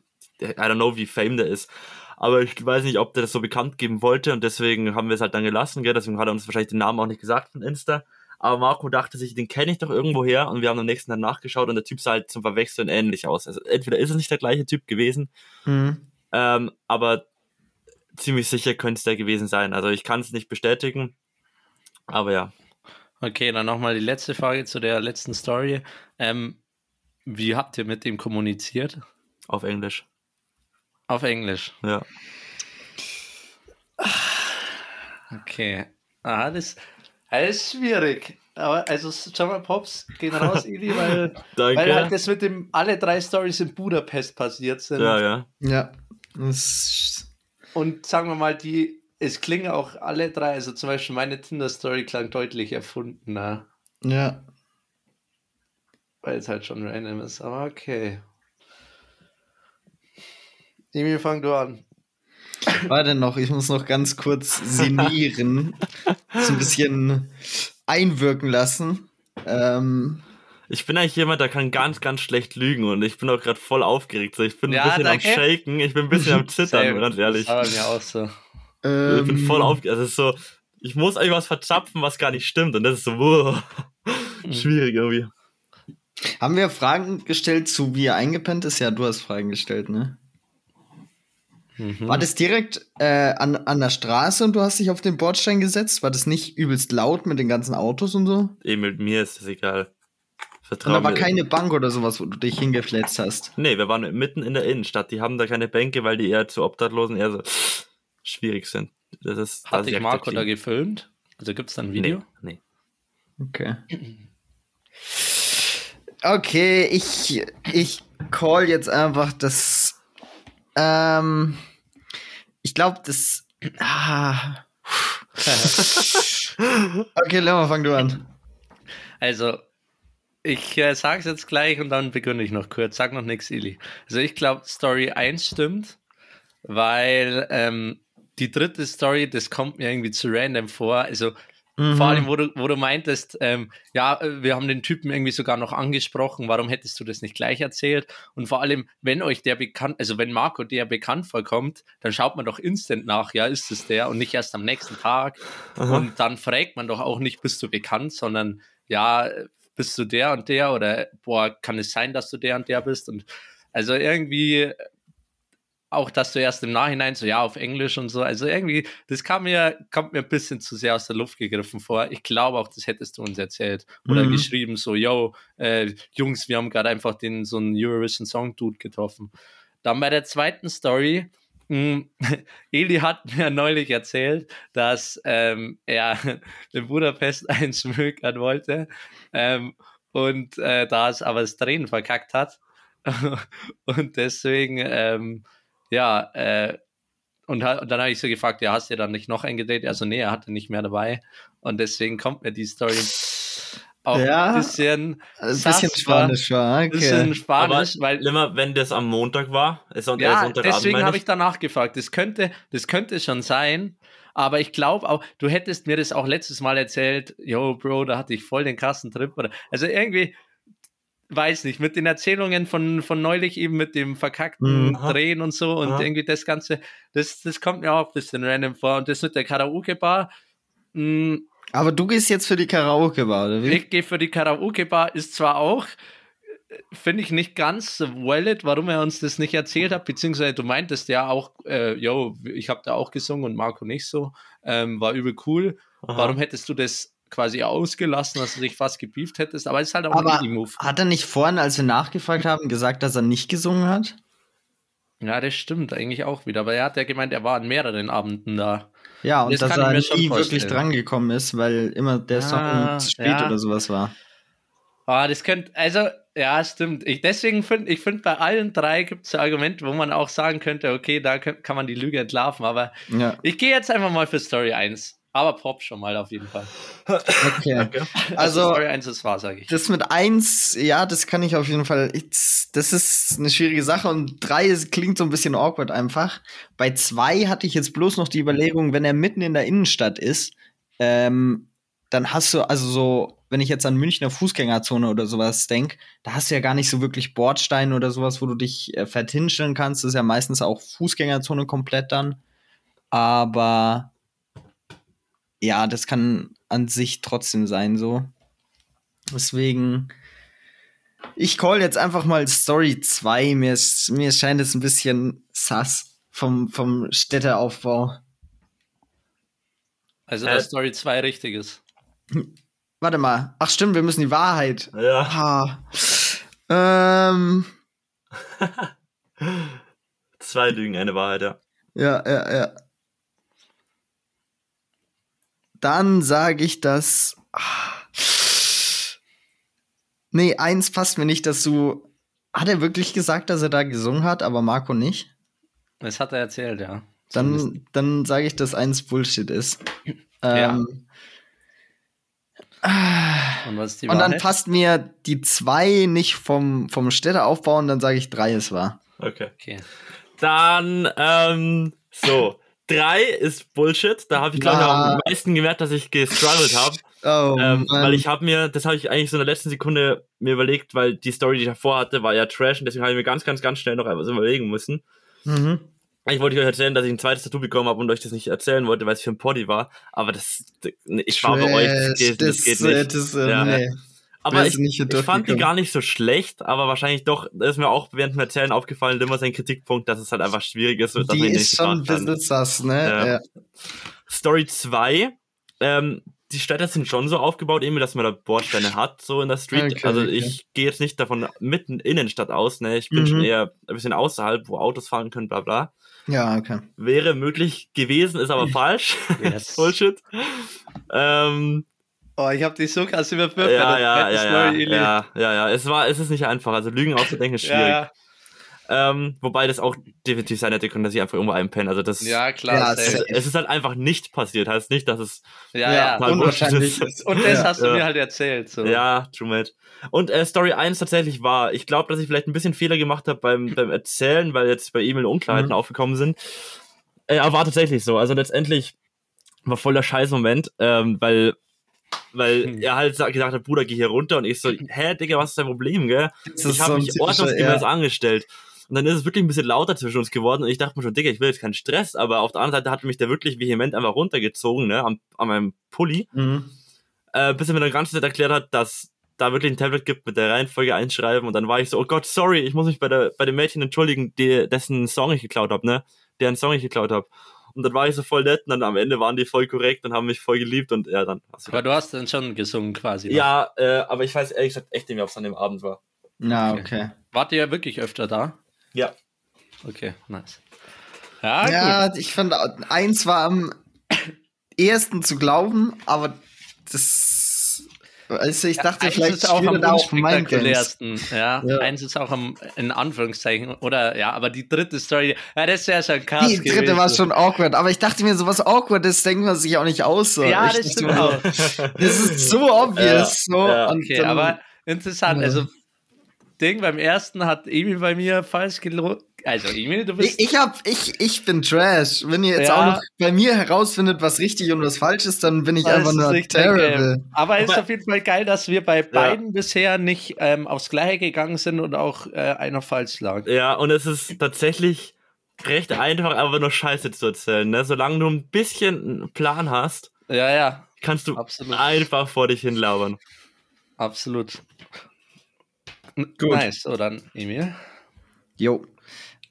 I don't know, wie fame der ist. Aber ich weiß nicht, ob der das so bekannt geben wollte und deswegen haben wir es halt dann gelassen, gell? Deswegen hat er uns wahrscheinlich den Namen auch nicht gesagt von Insta. Aber Marco dachte sich, den kenne ich doch irgendwo her und wir haben am nächsten Tag nachgeschaut und der Typ sah halt zum Verwechseln ähnlich aus. Also entweder ist es nicht der gleiche Typ gewesen, Mhm. ähm, aber ziemlich sicher könnte es der gewesen sein. Also ich kann es nicht bestätigen, aber ja. Okay, dann nochmal die letzte Frage zu der letzten Story. Ähm, wie habt ihr mit dem kommuniziert? Auf Englisch. Auf Englisch. Ja. Okay. Ah, das, ist schwierig. Aber also schau mal, Pops, gehen raus, Eli, weil, Danke. weil halt das mit dem alle drei Stories in Budapest passiert sind. ja, ja. Ja. Und sagen wir mal, die, es klingen auch alle drei, also zum Beispiel meine Tinder-Story klang deutlich erfundener, ja. weil es halt schon random ist. Aber okay. Emil, fang du an. Warte noch, ich muss noch ganz kurz sinnieren. so ein bisschen einwirken lassen. Ähm, Ich bin eigentlich jemand, der kann ganz, ganz schlecht lügen und ich bin auch gerade voll aufgeregt. So, ich bin Ja, ein bisschen danke. am Shaken, ich bin ein bisschen am Zittern, ganz ehrlich. War mir auch so. ähm, Ich bin voll aufgeregt. Also es ist so, ich muss eigentlich was verzapfen, was gar nicht stimmt und das ist so, wow, schwierig irgendwie. Haben wir Fragen gestellt zu, wie er eingepennt ist? Ja, du hast Fragen gestellt, ne? Mhm. War das direkt äh, an, an der Straße und du hast dich auf den Bordstein gesetzt? War das nicht übelst laut mit den ganzen Autos und so? Emil, mir ist das egal. Und Vertrau da war mir. keine Bank oder sowas, wo du dich hingefletzt hast. Nee, wir waren mitten in der Innenstadt. Die haben da keine Bänke, weil die eher zu Obdachlosen eher so schwierig sind. Das ist, Hat dich ist Marco da gefilmt? Also gibt es da ein Video? Nee, nee. Okay. Okay, ich, ich call jetzt einfach das. Ähm, ich glaube, das. Ah. Okay, Lemmer, fang du an. Also, ich äh, sag's jetzt gleich und dann beginne ich noch kurz. Sag noch nichts, Ili. Also, ich glaube, Story 1 stimmt, weil ähm, die dritte Story, das kommt mir irgendwie zu random vor. Also, Mhm. vor allem, wo du, wo du meintest, ähm, ja, äh, wir haben den Typen irgendwie sogar noch angesprochen, warum hättest du das nicht gleich erzählt? Und vor allem, wenn euch der bekannt, also wenn Marco der bekannt vorkommt, dann schaut man doch instant nach, ja, ist es der und nicht erst am nächsten Tag. Aha. Und dann fragt man doch auch nicht, bist du bekannt, sondern ja, bist du der und der oder boah, kann es sein, dass du der und der bist? Und also irgendwie auch, dass du erst im Nachhinein so, ja, auf Englisch und so, also irgendwie, das kam mir, kommt mir ein bisschen zu sehr aus der Luft gegriffen vor. Ich glaube auch, das hättest du uns erzählt oder Mhm. geschrieben, so, yo, äh, Jungs, wir haben gerade einfach den, so einen Eurovision Song Dude getroffen. Dann bei der zweiten Story, mh, Eli hat mir neulich erzählt, dass ähm, er in Budapest einen schmökern wollte ähm, und äh, da es aber das Drehen verkackt hat und deswegen ähm, ja äh, und, und dann habe ich so gefragt, ja, hast du dann nicht noch eingedreht? Also nee, er hatte nicht mehr dabei und deswegen kommt mir die Story auch Ja, ein bisschen, Ein bisschen Spanisch war, ein bisschen okay. Spanisch, weil Immer wenn das am Montag war, ist und ja, Sonntagabend, deswegen habe ich danach gefragt. Das könnte, das könnte schon sein, aber ich glaube auch, du hättest mir das auch letztes Mal erzählt, yo, Bro, da hatte ich voll den krassen Trip. Oder, also irgendwie, weiß nicht, mit den Erzählungen von, von neulich eben mit dem verkackten Mhm. Drehen und so und Aha. irgendwie das Ganze, das, das kommt mir auch ein bisschen random vor. Und das mit der Karaoke-Bar, mh, Aber du gehst jetzt für die Karaoke-Bar, oder wie? Ich gehe für die Karaoke-Bar, ist zwar auch, äh, finde ich nicht ganz valid, warum er uns das nicht erzählt hat, beziehungsweise du meintest ja auch, äh, yo, ich habe da auch gesungen und Marco nicht so, ähm, war übel cool. Aha. Warum hättest du das quasi ausgelassen, dass du dich fast gebieft hättest? Aber es ist halt auch Aber ein Indie-Move. hat er nicht vorhin, als wir nachgefragt haben, gesagt, dass er nicht gesungen hat? Ja, das stimmt eigentlich auch wieder. Aber er hat ja gemeint, er war an mehreren Abenden da. Ja, und Das dass er nie vorstellen. wirklich drangekommen ist, weil immer der Song Ah, zu spät ja. oder sowas war. Ah, das könnte, also, ja, stimmt. Ich, deswegen finde ich, find, bei allen drei gibt es ein Argument, wo man auch sagen könnte, okay, da kann man die Lüge entlarven. Aber Ja, ich gehe jetzt einfach mal für Story 1. Aber Pop schon mal auf jeden Fall. okay. Okay. Also, Story 1 ist wahr, sage ich. das mit eins, ja, das kann ich auf jeden Fall. Ich, das ist eine schwierige Sache und drei ist, klingt so ein bisschen awkward einfach. Bei zwei hatte ich jetzt bloß noch die Überlegung, wenn er mitten in der Innenstadt ist, ähm, dann hast du, also so, wenn ich jetzt an Münchner Fußgängerzone oder sowas denk, da hast du ja gar nicht so wirklich Bordsteine oder sowas, wo du dich äh, fett hinstellen kannst. Das ist ja meistens auch Fußgängerzone komplett dann. Aber ja, das kann an sich trotzdem sein, so. Deswegen, ich call jetzt einfach mal Story 2. Mir, ist, mir scheint es ein bisschen sass vom, vom Städteaufbau. Also, Äh, dass Story 2 richtig ist. Warte mal. Ach stimmt, wir müssen die Wahrheit. Ja. Ah. Ähm, Zwei Lügen, eine Wahrheit, ja. ja, ja, ja. Dann sage ich das. Ah. Nee, eins passt mir nicht, dass du. Hat er wirklich gesagt, dass er da gesungen hat, aber Marco nicht? Das hat er erzählt, ja. Zumindest. Dann, dann sage ich, dass eins Bullshit ist. Ja. Ähm, Und was ist die und dann passt mir die zwei nicht vom, vom Städteaufbau und dann sage ich drei es war. Okay. Okay. Dann, ähm, so. Drei ist Bullshit. Da habe ich, glaube ich, Ja. am meisten gemerkt, dass ich gestruggelt habe. Oh, ähm, weil ich habe mir, das habe ich eigentlich so in der letzten Sekunde mir überlegt, weil die Story, die ich davor hatte, war ja Trash und deswegen habe ich mir ganz, ganz, ganz schnell noch etwas überlegen müssen. Mhm. Eigentlich wollte ich euch erzählen, dass ich ein zweites Tattoo bekommen habe und euch das nicht erzählen wollte, weil es für ein Poddy war. Aber das, ich war bei euch, das geht, das geht äh, nicht. Das, äh, Ja. nee. Aber ich, ich fand die gar nicht so schlecht, aber wahrscheinlich doch, da ist mir auch während dem Erzählen aufgefallen, immer sein Kritikpunkt, dass es halt einfach schwierig ist. dass Die ihn ist nicht schon ein bisschen sass, ne? Ja. Ja. Story 2, ähm, die Städte sind schon so aufgebaut, eben, dass man da Bordsteine hat, so in der Street. Okay, also okay. ich gehe jetzt nicht davon mitten Innenstadt aus, ne? Ich bin Mhm. schon eher ein bisschen außerhalb, wo Autos fahren können, bla bla. ja, okay. Wäre möglich gewesen, ist aber falsch. Yes. Bullshit. Ähm, Oh, ich habe dich so krass überführt. ja, ja, ja, ja, Story, ja, ja, ja. Es war, es ist nicht einfach. Also Lügen auszudenken ist schwierig. ja, Ähm, wobei das auch definitiv sein hätte können, dass ich einfach irgendwo einpenne. Also das, ja, klar. Ja, safe. es ist halt einfach nicht passiert. Heißt nicht, dass es, ja, ja. total unwahrscheinlich ist. Und das Ja, hast du ja. mir halt erzählt. So. Ja, true mate. Und äh, Story 1 tatsächlich war, ich glaube, dass ich vielleicht ein bisschen Fehler gemacht habe beim, beim Erzählen, weil jetzt bei E-Mail Unklarheiten Mhm. aufgekommen sind. Äh, aber war tatsächlich so. Also letztendlich war voll der Scheiß-Moment, ähm, weil, weil Hm. er halt sa- gesagt hat, Bruder, geh hier runter. Und ich so, hä, Digga, was ist dein Problem, gell? Ich habe so mich ordnungsgemäß ja. angestellt. Und dann ist es wirklich ein bisschen lauter zwischen uns geworden und ich dachte mir schon, Digga, ich will jetzt keinen Stress, aber auf der anderen Seite hat mich der wirklich vehement einfach runtergezogen, ne, am, an meinem Pulli, Mhm. äh, bis er mir dann ganz Zeit erklärt hat, dass da wirklich ein Tablet gibt mit der Reihenfolge einschreiben und dann war ich so, oh Gott, sorry, ich muss mich bei der bei dem Mädchen entschuldigen, die, dessen Song ich geklaut habe, ne, deren Song ich geklaut habe. Und dann war ich so voll nett und dann am Ende waren die voll korrekt und haben mich voll geliebt und ja, dann war's Aber du hast dann schon gesungen quasi. Ja, äh, aber ich weiß ehrlich gesagt echt nicht mehr, ob es an dem Abend war. Ja, Okay. okay. Wart ihr ja wirklich öfter da? Ja. Okay, nice. Ja, gut. Ja, ich fand, eins war am ehesten zu glauben, aber das. Also ich dachte, eins vielleicht ist auch am unspektakulärsten. Ja, Ja. eins ist auch am, in Anführungszeichen, oder ja, aber die dritte Story, ja, das wäre schon krass. Die dritte gewesen. war schon awkward, aber ich dachte mir, sowas Awkwardes denkt man sich auch nicht aus. So. Ja, ich das stimmt mir, auch. Das ist so obvious. so, ja. und Okay, dann- aber interessant. Ja. Also, Ding, beim ersten hat Emil bei mir falsch gelogen. Also, Emil, du bist. Ich, ich, hab, ich, ich bin Trash. Wenn ihr jetzt Ja. auch noch bei mir herausfindet, was richtig und was falsch ist, dann bin ich Das einfach ist nur terrible. Aber es ist auf jeden Fall geil, dass wir bei beiden bisher nicht ähm, aufs Gleiche gegangen sind und auch äh, einer falsch lag. Ja, und es ist tatsächlich recht einfach, einfach nur Scheiße zu erzählen. Ne? Solange du ein bisschen einen Plan hast, Ja, ja. kannst du Absolut. einfach vor dich hin labern. Absolut. Gut. Nice. So, dann Emil. Jo.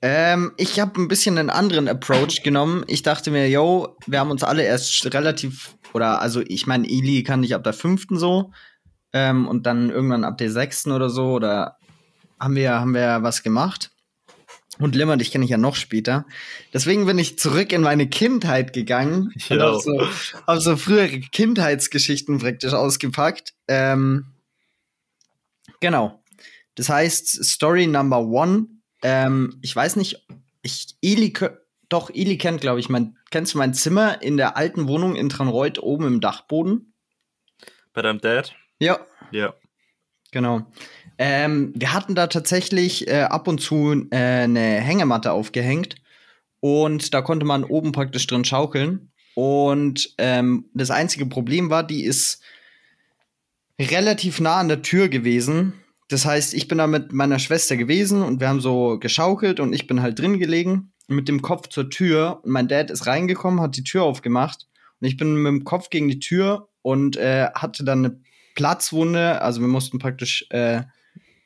Ähm, ich habe ein bisschen einen anderen Approach genommen. Ich dachte mir, yo, wir haben uns alle erst relativ, oder also ich meine, Eli kann nicht ab der fünften so. Ähm, und dann irgendwann ab der sechsten oder so, oder haben wir, haben wir was gemacht. Und Limmer, dich kenne ich ja noch später. Deswegen bin ich zurück in meine Kindheit gegangen und Jo. habe so, hab so frühere Kindheitsgeschichten praktisch ausgepackt. Ähm, genau. Das heißt, Story Number One. Ähm, ich weiß nicht, ich, Eli, doch, Eli kennt, glaube ich, mein, kennst du mein Zimmer in der alten Wohnung in Tranreuth oben im Dachboden? Bei deinem Dad? Ja, Ja. Genau. Ähm, wir hatten da tatsächlich äh, ab und zu äh, eine Hängematte aufgehängt und da konnte man oben praktisch drin schaukeln. Und ähm, das einzige Problem war, die ist relativ nah an der Tür gewesen. Das heißt, ich bin da mit meiner Schwester gewesen und wir haben so geschaukelt und ich bin halt drin gelegen mit dem Kopf zur Tür und mein Dad ist reingekommen, hat die Tür aufgemacht und ich bin mit dem Kopf gegen die Tür und äh, hatte dann eine Platzwunde, also wir mussten praktisch äh,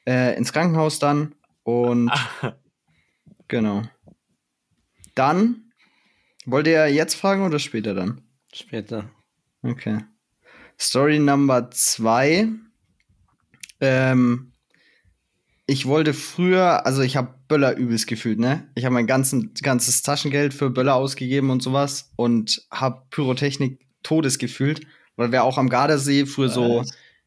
äh, ins Krankenhaus dann und Ah, genau. Dann wollt ihr jetzt fragen oder später dann? Später. Okay. Story Number zwei. Ähm, ich wollte früher, also ich habe Böller übelst gefühlt, ne? Ich habe mein ganzen, ganzes Taschengeld für Böller ausgegeben und sowas und habe Pyrotechnik todes gefühlt, weil wir auch am Gardasee früher so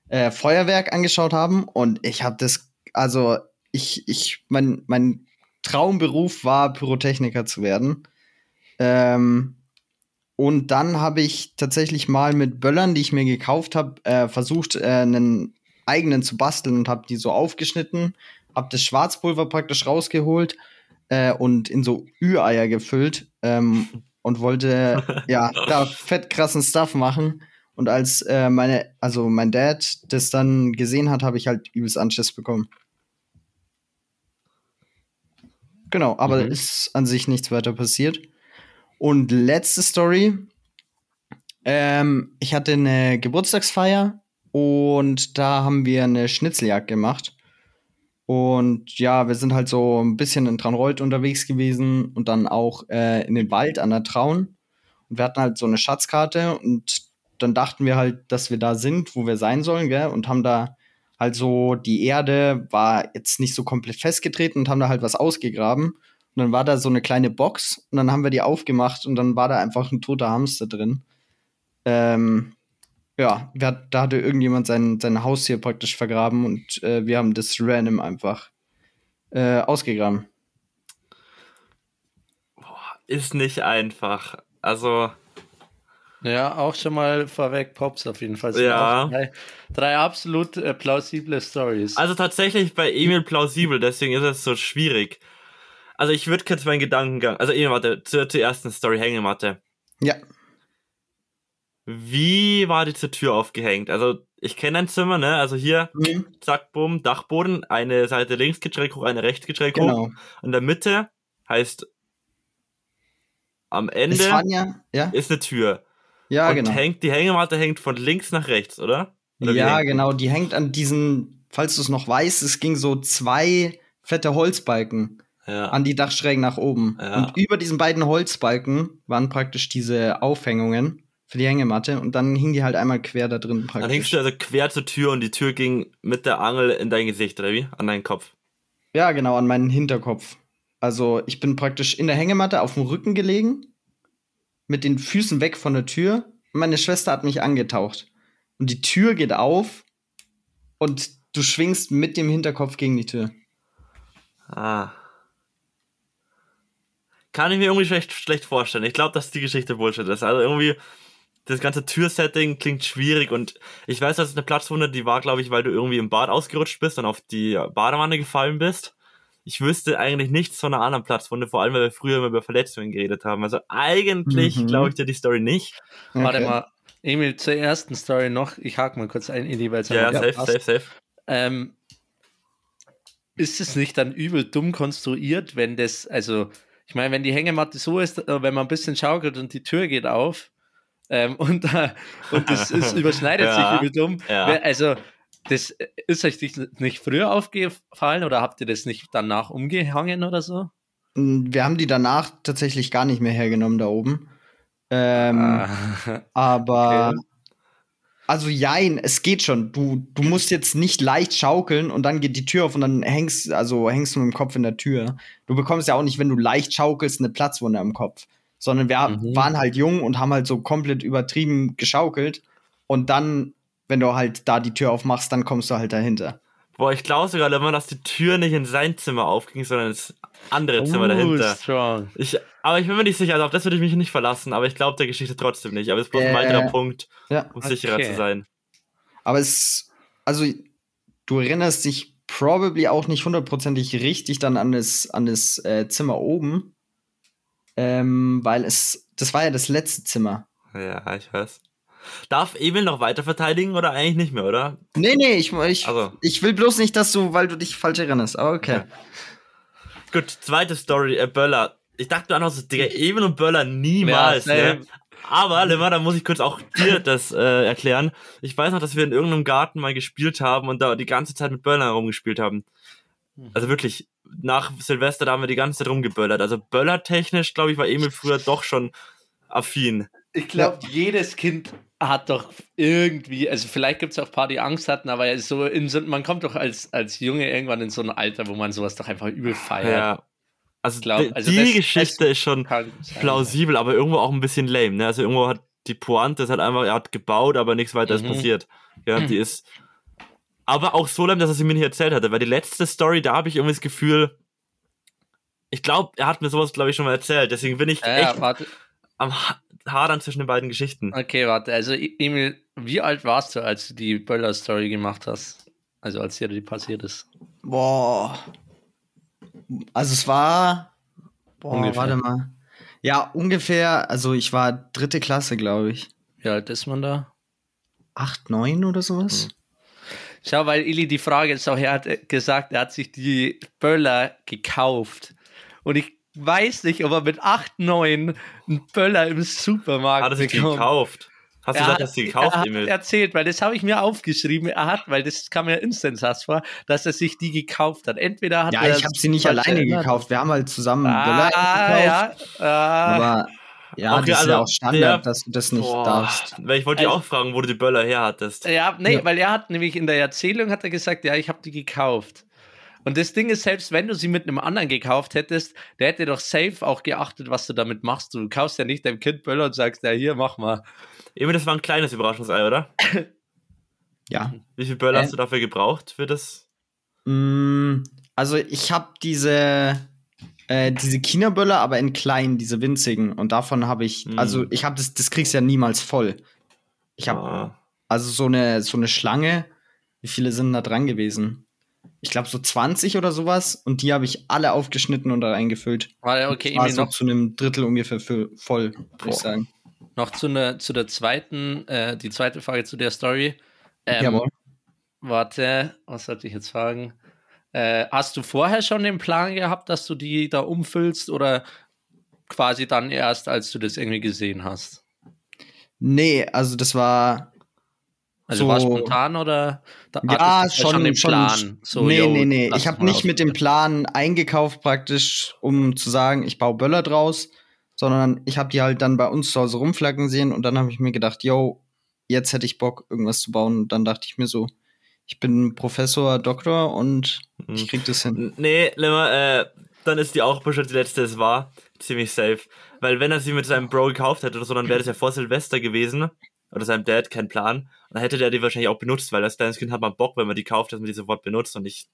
äh, Feuerwerk angeschaut haben und ich habe das, also ich, ich, mein, mein Traumberuf war, Pyrotechniker zu werden. Ähm, und dann habe ich tatsächlich mal mit Böllern, die ich mir gekauft habe, äh, versucht, äh, einen eigenen zu basteln und habe die so aufgeschnitten, habe das Schwarzpulver praktisch rausgeholt äh, und in so Ü-Eier gefüllt ähm, und wollte ja da fett krassen Stuff machen. Und als äh, meine, also mein Dad das dann gesehen hat, habe ich halt übelst Anschiss bekommen. Genau, aber Mhm. ist an sich nichts weiter passiert. Und letzte Story. Ähm, ich hatte eine Geburtstagsfeier und da haben wir eine Schnitzeljagd gemacht. Und ja, wir sind halt so ein bisschen in Tranreuth unterwegs gewesen und dann auch äh, in den Wald an der Traun. Und wir hatten halt so eine Schatzkarte und dann dachten wir halt, dass wir da sind, wo wir sein sollen, gell? Und haben da halt so, die Erde war jetzt nicht so komplett festgetreten und haben da halt was ausgegraben. Und dann war da so eine kleine Box und dann haben wir die aufgemacht und dann war da einfach ein toter Hamster drin. Ähm, ja, wir hat, da hatte irgendjemand sein, sein Haustier praktisch vergraben und äh, wir haben das random einfach äh, ausgegraben. ist nicht einfach. Also, Ja, auch schon mal vorweg Pops auf jeden Fall. Ja. Drei, drei absolut äh, plausible Stories. also tatsächlich bei Emil plausibel, deswegen ist es so schwierig. Also ich würde kurz meinen Gedankengang, also Emil, warte, zur, zur ersten Story, Hängematte. Ja, Wie war die zur Tür aufgehängt? Also ich kenne ein Zimmer, ne? Also hier, mhm. zack, bumm, Dachboden, eine Seite links geht schräg hoch, eine rechts geht schräg hoch. genau. In der Mitte heißt am Ende ja, ja, ist eine Tür. ja, und genau. hängt, die Hängematte hängt von links nach rechts, oder? oder Ja, genau. Die hängt an diesen, falls du es noch weißt, es ging so zwei fette Holzbalken Ja. an die Dachschrägen nach oben. Ja. Und über diesen beiden Holzbalken waren praktisch diese Aufhängungen für die Hängematte und dann hing die halt einmal quer da drin praktisch. Dann hängst du also quer zur Tür und die Tür ging mit der Angel in dein Gesicht, oder wie? An deinen Kopf. Ja, genau, an meinen Hinterkopf. Also ich bin praktisch in der Hängematte auf dem Rücken gelegen, mit den Füßen weg von der Tür. Und meine Schwester hat mich angetaucht. Und die Tür geht auf und du schwingst mit dem Hinterkopf gegen die Tür. Ah. Kann ich mir irgendwie schlecht, schlecht vorstellen. Ich glaube, dass die Geschichte Bullshit ist. Also irgendwie, das ganze Türsetting klingt schwierig und ich weiß, dass es eine Platzwunde, die war, glaube ich, weil du irgendwie im Bad ausgerutscht bist und auf die Badewanne gefallen bist. Ich wüsste eigentlich nichts von einer anderen Platzwunde, vor allem, weil wir früher immer über Verletzungen geredet haben. Also eigentlich Mhm. glaube ich dir die Story nicht. Warte Okay. mal, Emil, zur ersten Story noch. Ich hake mal kurz ein, Eli, weil es Ja, einfach safe, passt. safe, safe. Ähm, ist es nicht dann übel dumm konstruiert, wenn das, also, ich meine, wenn die Hängematte so ist, äh, wenn man ein bisschen schaukelt und die Tür geht auf, Ähm, und, äh, und das ist, überschneidet Ja. sich übel dumm. Ja. Also, das äh, ist euch nicht- nicht früher aufgefallen oder habt ihr das nicht danach umgehangen oder so? Wir haben die danach tatsächlich gar nicht mehr hergenommen da oben. Ähm, Ah, Aber Okay. also jein, es geht schon. Du, du musst jetzt nicht leicht schaukeln und dann geht die Tür auf und dann hängst, also hängst du mit dem Kopf in der Tür. Du bekommst ja auch nicht, wenn du leicht schaukelst, eine Platzwunde am Kopf. Sondern wir Mhm. waren halt jung und haben halt so komplett übertrieben geschaukelt. Und dann, wenn du halt da die Tür aufmachst, dann kommst du halt dahinter. Boah, ich glaube sogar immer, dass die Tür nicht in sein Zimmer aufging, sondern ins andere Zimmer Oh, dahinter. strong. Ich, aber ich bin mir nicht sicher, also auf das würde ich mich nicht verlassen, aber ich glaube der Geschichte trotzdem nicht. Aber es ist bloß ein Äh, weiterer Punkt, Ja. um sicherer okay. zu sein. Aber es, also du erinnerst dich probably auch nicht hundertprozentig richtig dann an das, an das äh, Zimmer oben. Ähm, weil es, das war ja das letzte Zimmer. Ja, ich weiß. Darf Emil noch weiter verteidigen oder eigentlich nicht mehr, oder? Nee, nee, ich, ich, Also. ich will bloß nicht, dass du, weil du dich falsch erinnerst. Aber okay. Ja. Gut, zweite Story, äh, Böller. Ich dachte einfach so, Digga, Emil und Böller niemals, Ja, ne? Aber, Limmer, da muss ich kurz auch dir das äh, erklären. Ich weiß noch, dass wir in irgendeinem Garten mal gespielt haben und da die ganze Zeit mit Böllern rumgespielt haben. Also wirklich, nach Silvester, da haben wir die ganze Zeit rumgeböllert. Also böllertechnisch, glaube ich, war Emil früher doch schon affin. Ich glaube, jedes Kind hat doch irgendwie, also vielleicht gibt es auch ein paar, die Angst hatten, aber so in man kommt doch als, als Junge irgendwann in so ein Alter, wo man sowas doch einfach übel feiert. Ja. Also, glaub, die, also die das- Geschichte ist schon plausibel, aber irgendwo auch ein bisschen lame. Ne? Also irgendwo hat die Pointe ist halt einfach, er hat gebaut, aber nichts weiter ist Mhm. passiert. Ja, die ist. Aber auch so lame, dass er sie mir nicht erzählt hatte, weil die letzte Story, da habe ich irgendwie das Gefühl, ich glaube, er hat mir sowas, glaube ich, schon mal erzählt. Deswegen bin ich Ja, ja, echt warte. am Ha- Hadern zwischen den beiden Geschichten. Okay, warte. Also, Emil, wie alt warst du, als du die Böller-Story gemacht hast? Also, als dir die passiert ist? Boah. Also es war. Boah, Ungefähr. warte mal. Ja, ungefähr, also ich war dritte Klasse, glaube ich. Wie alt ist man da? Acht, neun oder sowas? Schau, weil Ili die Frage ist auch, er hat gesagt, er hat sich die Böller gekauft. Und ich weiß nicht, ob er mit 8, 9 einen Böller im Supermarkt Hat er sich gekauft? Hast du Er gesagt, hat- dass die gekauft, er hat Emil? erzählt, weil das habe ich mir aufgeschrieben. Er hat, weil das kam mir instant sass vor, dass er sich die gekauft hat. Entweder hat Ja, er ich habe sie nicht alleine erinnert. gekauft. Wir haben halt zusammen Ah, Böller gekauft. ja. Ah, Aber ja, Okay, das ist also ja auch Standard, der- dass du das nicht Boah, darfst. weil ich wollte dich Also- auch fragen, wo du die Böller her hattest. ja, nee, Ja. weil er hat nämlich in der Erzählung hat er gesagt, ja, ich habe die gekauft. Und das Ding ist, selbst wenn du sie mit einem anderen gekauft hättest, der hätte doch safe auch geachtet, was du damit machst. Du kaufst ja nicht deinem Kind Böller und sagst, ja, hier, mach mal. Emil, das war ein kleines Überraschungsei, oder? Ja. Wie viel Böller Äh. hast du dafür gebraucht für das? Mm, also ich habe diese äh, diese China-Böller, aber in klein, diese winzigen. Und davon habe ich, Mm. also ich habe das, das kriegst du ja niemals voll. Ich habe Ah. also so eine so eine Schlange. Wie viele sind da dran gewesen? Ich glaube so 20 oder sowas. Und die habe ich alle aufgeschnitten und da reingefüllt. Warte, okay, War so noch, zu einem Drittel ungefähr für voll, würde ich sagen. noch zu, ne, zu der zweiten, äh, die zweite Frage zu der Story. Ähm, Jawohl. Warte, was sollte ich jetzt fragen? Äh, hast du vorher schon den Plan gehabt, dass du die da umfüllst oder quasi dann erst, als du das irgendwie gesehen hast? Nee, also das war Also So- war es spontan oder da Ja, du schon, den schon. Plan? So, nee, yo, nee, nee. Ich habe nicht mit dem. Plan eingekauft praktisch, um zu sagen, ich baue Böller draus, sondern ich habe die halt dann bei uns zu Hause rumflacken sehen und dann habe ich mir gedacht, yo, jetzt hätte ich Bock, irgendwas zu bauen. Und dann dachte ich mir so, ich bin Professor, Doktor und Hm. ich krieg das hin. Nee, Limmer, äh, dann ist die auch bestimmt die letzte, es war ziemlich safe. Weil wenn er sie mit seinem Bro gekauft hätte oder so, dann wäre das ja vor Silvester gewesen. Oder seinem Dad, kein Plan. Und dann hätte der die wahrscheinlich auch benutzt, weil als kleines Kind hat man Bock, wenn man die kauft, dass man die sofort benutzt und nicht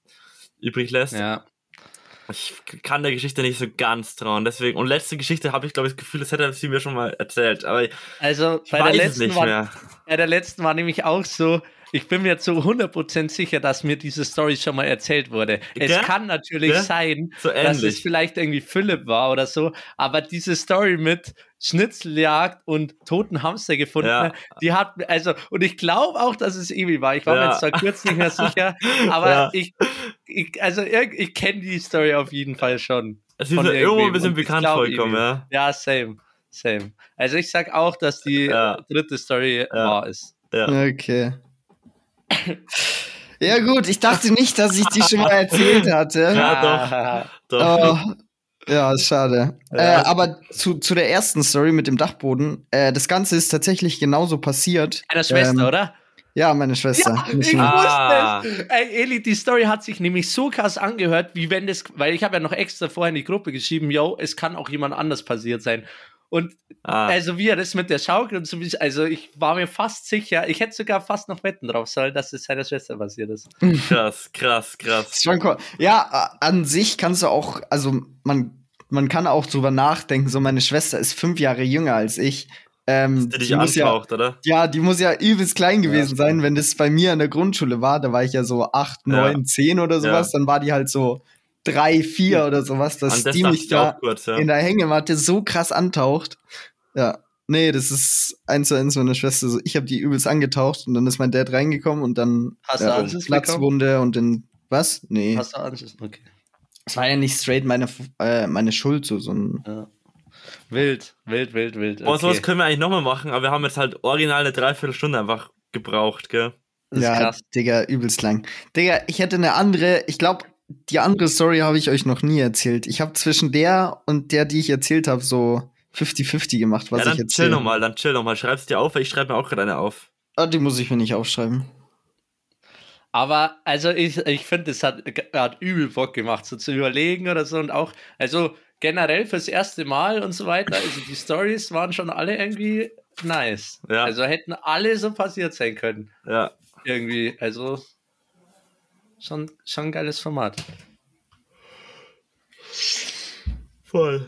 übrig lässt. Ja. Ich kann der Geschichte nicht so ganz trauen. Deswegen, und letzte Geschichte habe ich, glaube ich, das Gefühl, das hätte sie mir schon mal erzählt. Aber ich Also bei der, weiß es letzten nicht war, mehr. bei der letzten war nämlich auch so, ich bin mir zu 100% sicher, dass mir diese Story schon mal erzählt wurde. Es Gell? kann natürlich Gell? sein, So dass es vielleicht irgendwie Philipp war oder so, aber diese Story mit Schnitzeljagd und toten Hamster gefunden, Ja. die hat, also, und ich glaube auch, dass es Emil war. Ich war mir Ja. jetzt zwar kurz nicht mehr sicher, aber Ja. ich, ich, also, ich kenne die Story auf jeden Fall schon. Es ist mir irgendwo ein bisschen bekannt glaub vorgekommen, ja. Ja, same. same. Also ich sag auch, dass die Ja. dritte Story wahr ist. Ja. Okay. Ja, gut, ich dachte nicht, dass ich die schon mal erzählt hatte. Ja, doch. Doch. Oh, ja, ist schade. Ja. Äh, aber zu, zu der ersten Story mit dem Dachboden. Äh, das Ganze ist tatsächlich genauso passiert. Deiner Schwester, Ähm, oder? Ja, meine Schwester. Ja, ich Ah. wusste es. Ey, Eli, die Story hat sich nämlich so krass angehört, wie wenn das, weil ich habe ja noch extra vorher in die Gruppe geschrieben, yo, es kann auch jemand anders passiert sein. Und Ah. also wie er das mit der Schaukel und so, also ich war mir fast sicher, ich hätte sogar fast noch wetten drauf sollen, dass es seiner Schwester passiert ist. Krass, krass, krass. ist schon cool. Ja, äh, an sich kannst du auch, also man, man kann auch drüber nachdenken, so meine Schwester ist fünf Jahre jünger als ich. Ähm, die muss ja, oder? ja, die muss ja übelst klein gewesen sein, wenn das bei mir in der Grundschule war. Da war ich ja so acht, Ja. neun, zehn oder sowas. Dann war die halt so drei, vier oder sowas, dass das die mich ich da auch kurz, ja. in der Hängematte so krass antaucht. Ja. Nee, das ist eins zu eins meine Schwester. Ich habe die übelst angetaucht und dann ist mein Dad reingekommen und dann Hast du ja, bekommen? Platzwunde und dann was? Nee. Hast du Anschiss? Okay. Es war ja nicht straight meine, äh, meine Schuld, so, so ein. Ja. Wild, wild, wild, wild. Boah, sowas Okay. können wir eigentlich nochmal machen, aber wir haben jetzt halt original eine Dreiviertelstunde einfach gebraucht, gell? Das ist ja, krass. Digga, übelst lang. Digga, ich hätte eine andere, ich glaube, die andere Story habe ich euch noch nie erzählt. Ich habe zwischen der und der, die ich erzählt habe, so 50-50 gemacht, was ja, dann ich chill erzähle. nochmal, dann chill nochmal. Schreib's dir auf, weil ich schreibe mir auch gerade eine auf. Ah, die muss ich mir nicht aufschreiben. Aber also ich, ich finde, es hat, hat übel Bock gemacht, so zu überlegen oder so und auch, also generell fürs erste Mal und so weiter, also die Stories waren schon alle irgendwie nice. Ja. Also hätten alle so passiert sein können. Ja. Irgendwie, also schon, schon ein geiles Format. Voll.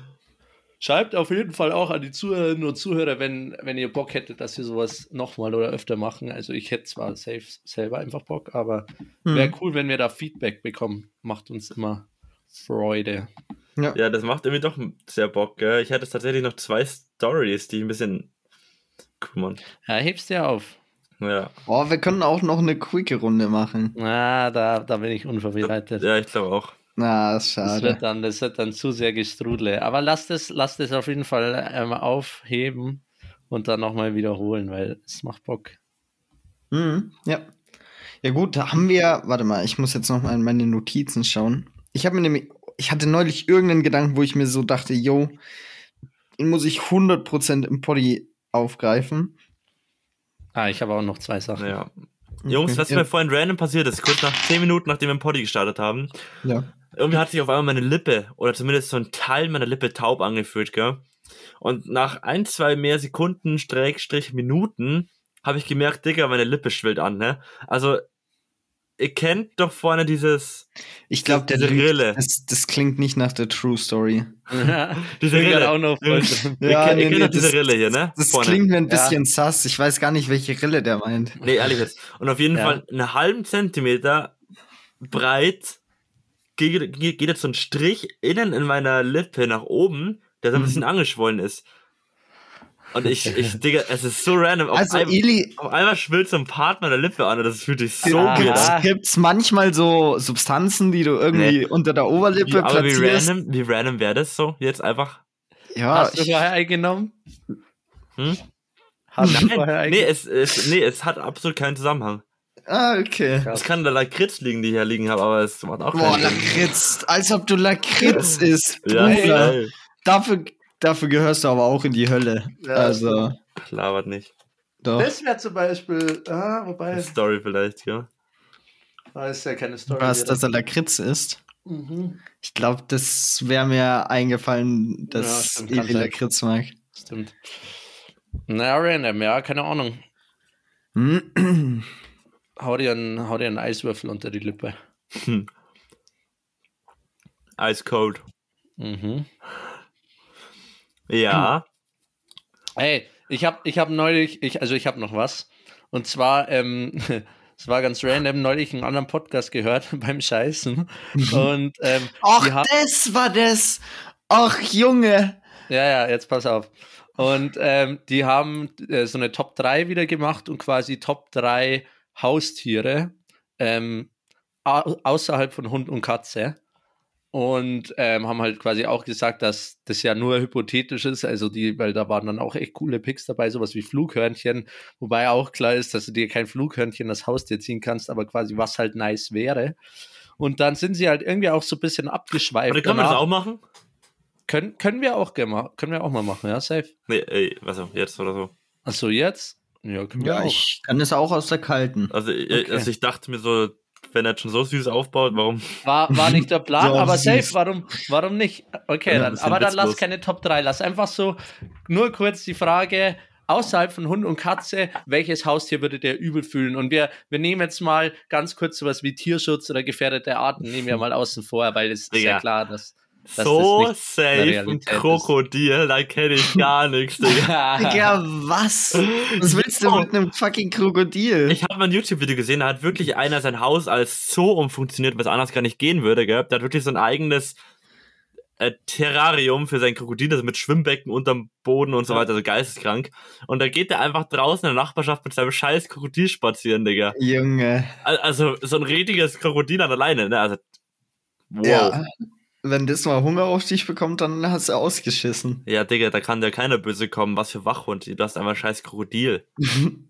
Schreibt auf jeden Fall auch an die Zuhörerinnen und Zuhörer, wenn, wenn ihr Bock hättet, dass wir sowas nochmal oder öfter machen. Also ich hätte zwar safe selber einfach Bock, aber Hm. wäre cool, wenn wir da Feedback bekommen. Macht uns immer Freude. Ja. Ja, das macht irgendwie doch sehr Bock, gell? Ich hätte tatsächlich noch zwei Stories, die ich ein bisschen kümmern. Ja, hebst dir auf. Ja. Oh, wir können auch noch eine quicke Runde machen. Na, da, da bin ich unvorbereitet. Ja, ich glaube auch. Na, das ist Das schade. wird, dann, das wird dann zu sehr gestrudle. Aber lasst es, lasst es auf jeden Fall ähm, aufheben und dann nochmal wiederholen, weil es macht Bock. Mhm, ja. Ja gut, da haben wir, warte mal, ich muss jetzt noch mal in meine Notizen schauen. Ich habe mir nämlich, ich hatte neulich irgendeinen Gedanken, wo ich mir so dachte, yo, den muss ich 100% im Poddy aufgreifen. Ah, ich habe auch noch zwei Sachen. Ja. Jungs, was ja. mir vorhin random passiert ist, kurz nach 10 Minuten, nachdem wir im Poddy gestartet haben, Ja. irgendwie hat sich auf einmal meine Lippe oder zumindest so ein Teil meiner Lippe taub angefühlt, gell? Und nach ein, zwei mehr Sekunden, Strich, Minuten, habe ich gemerkt, Digga, meine Lippe schwillt an, ne? Also, ihr kennt doch vorne dieses, Ich glaube, der Diese lügt. Rille. Das, das klingt nicht nach der True Story. diese Rille. auch noch drin. ihr Ja, kennt, nee, ihr kennt nee, doch diese das- Rille hier, ne? Das Vorne. klingt mir ein Ja. bisschen sass. Ich weiß gar nicht, welche Rille der meint. Nee, ehrlich jetzt. Und auf jeden Ja. Fall einen halben Zentimeter breit geht, geht, geht jetzt so ein Strich innen in meiner Lippe nach oben, der so ein Mhm. bisschen angeschwollen ist. Und ich, ich, Digga, es ist so random. Auf, Also, einmal, Eli, auf einmal schwillt so ein Part meiner Lippe an und das fühlt sich so Ja. gut gibt's, an. gibt's manchmal so Substanzen, die du irgendwie Nee. unter der Oberlippe Wie, aber wie platzierst? random, wie random wäre das so? Jetzt einfach. Ja, Hast du ich, vorher eingenommen? Hm? Hast du Nein, vorher nee, eingenommen? es, es, nee, es hat absolut keinen Zusammenhang. ah, okay. Es kann der Lakritz liegen, die ich hier liegen habe, aber es macht auch Boah, keinen Sinn. Lakritz, als ob du Lakritz isst. Ja, Dafür, dafür gehörst du aber auch in die Hölle. Ja, also, labert nicht. doch. Das wäre zum Beispiel, ah, wobei, Story vielleicht, ja. da ist ja keine Story. Was, dass er Lakritz ist? Mhm. Ich glaube, das wäre mir eingefallen, Ja, dass stimmt, kann Evi. Lakritz mag. Stimmt. Na, random, ja, keine Ahnung. Hm. Hau dir, einen, hau dir einen Eiswürfel unter die Lippe. Ice Cold. Mhm. Ja. Hey, ich habe ich hab neulich, ich, also ich habe noch was. Und zwar, ähm, es war ganz random, neulich einen anderen Podcast gehört beim Scheißen. Und ähm, Ach, das war das. Ach, Junge. ja, ja, jetzt pass auf. Und ähm, die haben äh, so eine Top 3 wieder gemacht und quasi Top 3 Haustiere ähm, au außerhalb von Hund und Katze. Und ähm, haben halt quasi auch gesagt, dass das ja nur hypothetisch ist. Also die, weil da waren dann auch echt coole Picks dabei, sowas wie Flughörnchen, wobei auch klar ist, dass du dir kein Flughörnchen das Haustier ziehen kannst, aber quasi was halt nice wäre. Und dann sind sie halt irgendwie auch so ein bisschen abgeschweift. Aber können wir das auch machen? Können, können wir auch gerne können wir auch mal machen, ja, safe. Nee, ey, was auch jetzt oder so. Achso, jetzt? Ja, können wir Ja, auch. ich kann es auch aus der kalten. Also, äh, Okay. also ich dachte mir so, wenn er schon so süß aufbaut, warum? War, war nicht der Plan, So aber süß. safe, warum, warum nicht? Okay, Ja, dann, aber dann lass keine Top 3, lass einfach so nur kurz die Frage, außerhalb von Hund und Katze, welches Haustier würdet ihr übel fühlen? Und wir, wir nehmen jetzt mal ganz kurz sowas wie Tierschutz oder gefährdete Arten, nehmen wir mal außen vor, weil es ist Digga. ja klar, dass So das eine safe ein. Krokodil, da kenne ich gar nichts, Digga. Digga, was? Was willst du mit einem fucking Krokodil? Ich habe mal ein YouTube-Video gesehen, da hat wirklich einer sein Haus als Zoo umfunktioniert, was anders gar nicht gehen würde, gell? Der hat wirklich so ein eigenes äh, Terrarium für sein Krokodil, also mit Schwimmbecken unterm Boden und so weiter, also geisteskrank. Und da geht er einfach draußen in der Nachbarschaft mit seinem scheiß Krokodil spazieren, Digga. Junge. Al- Also so ein richtiges Krokodil an alleine, ne? Also, wow. Ja. Ja. Wenn das mal Hunger auf dich bekommt, dann hast du ausgeschissen. Digga, da kann dir keiner böse kommen. Was für Wachhund. Du hast einfach ein scheiß Krokodil.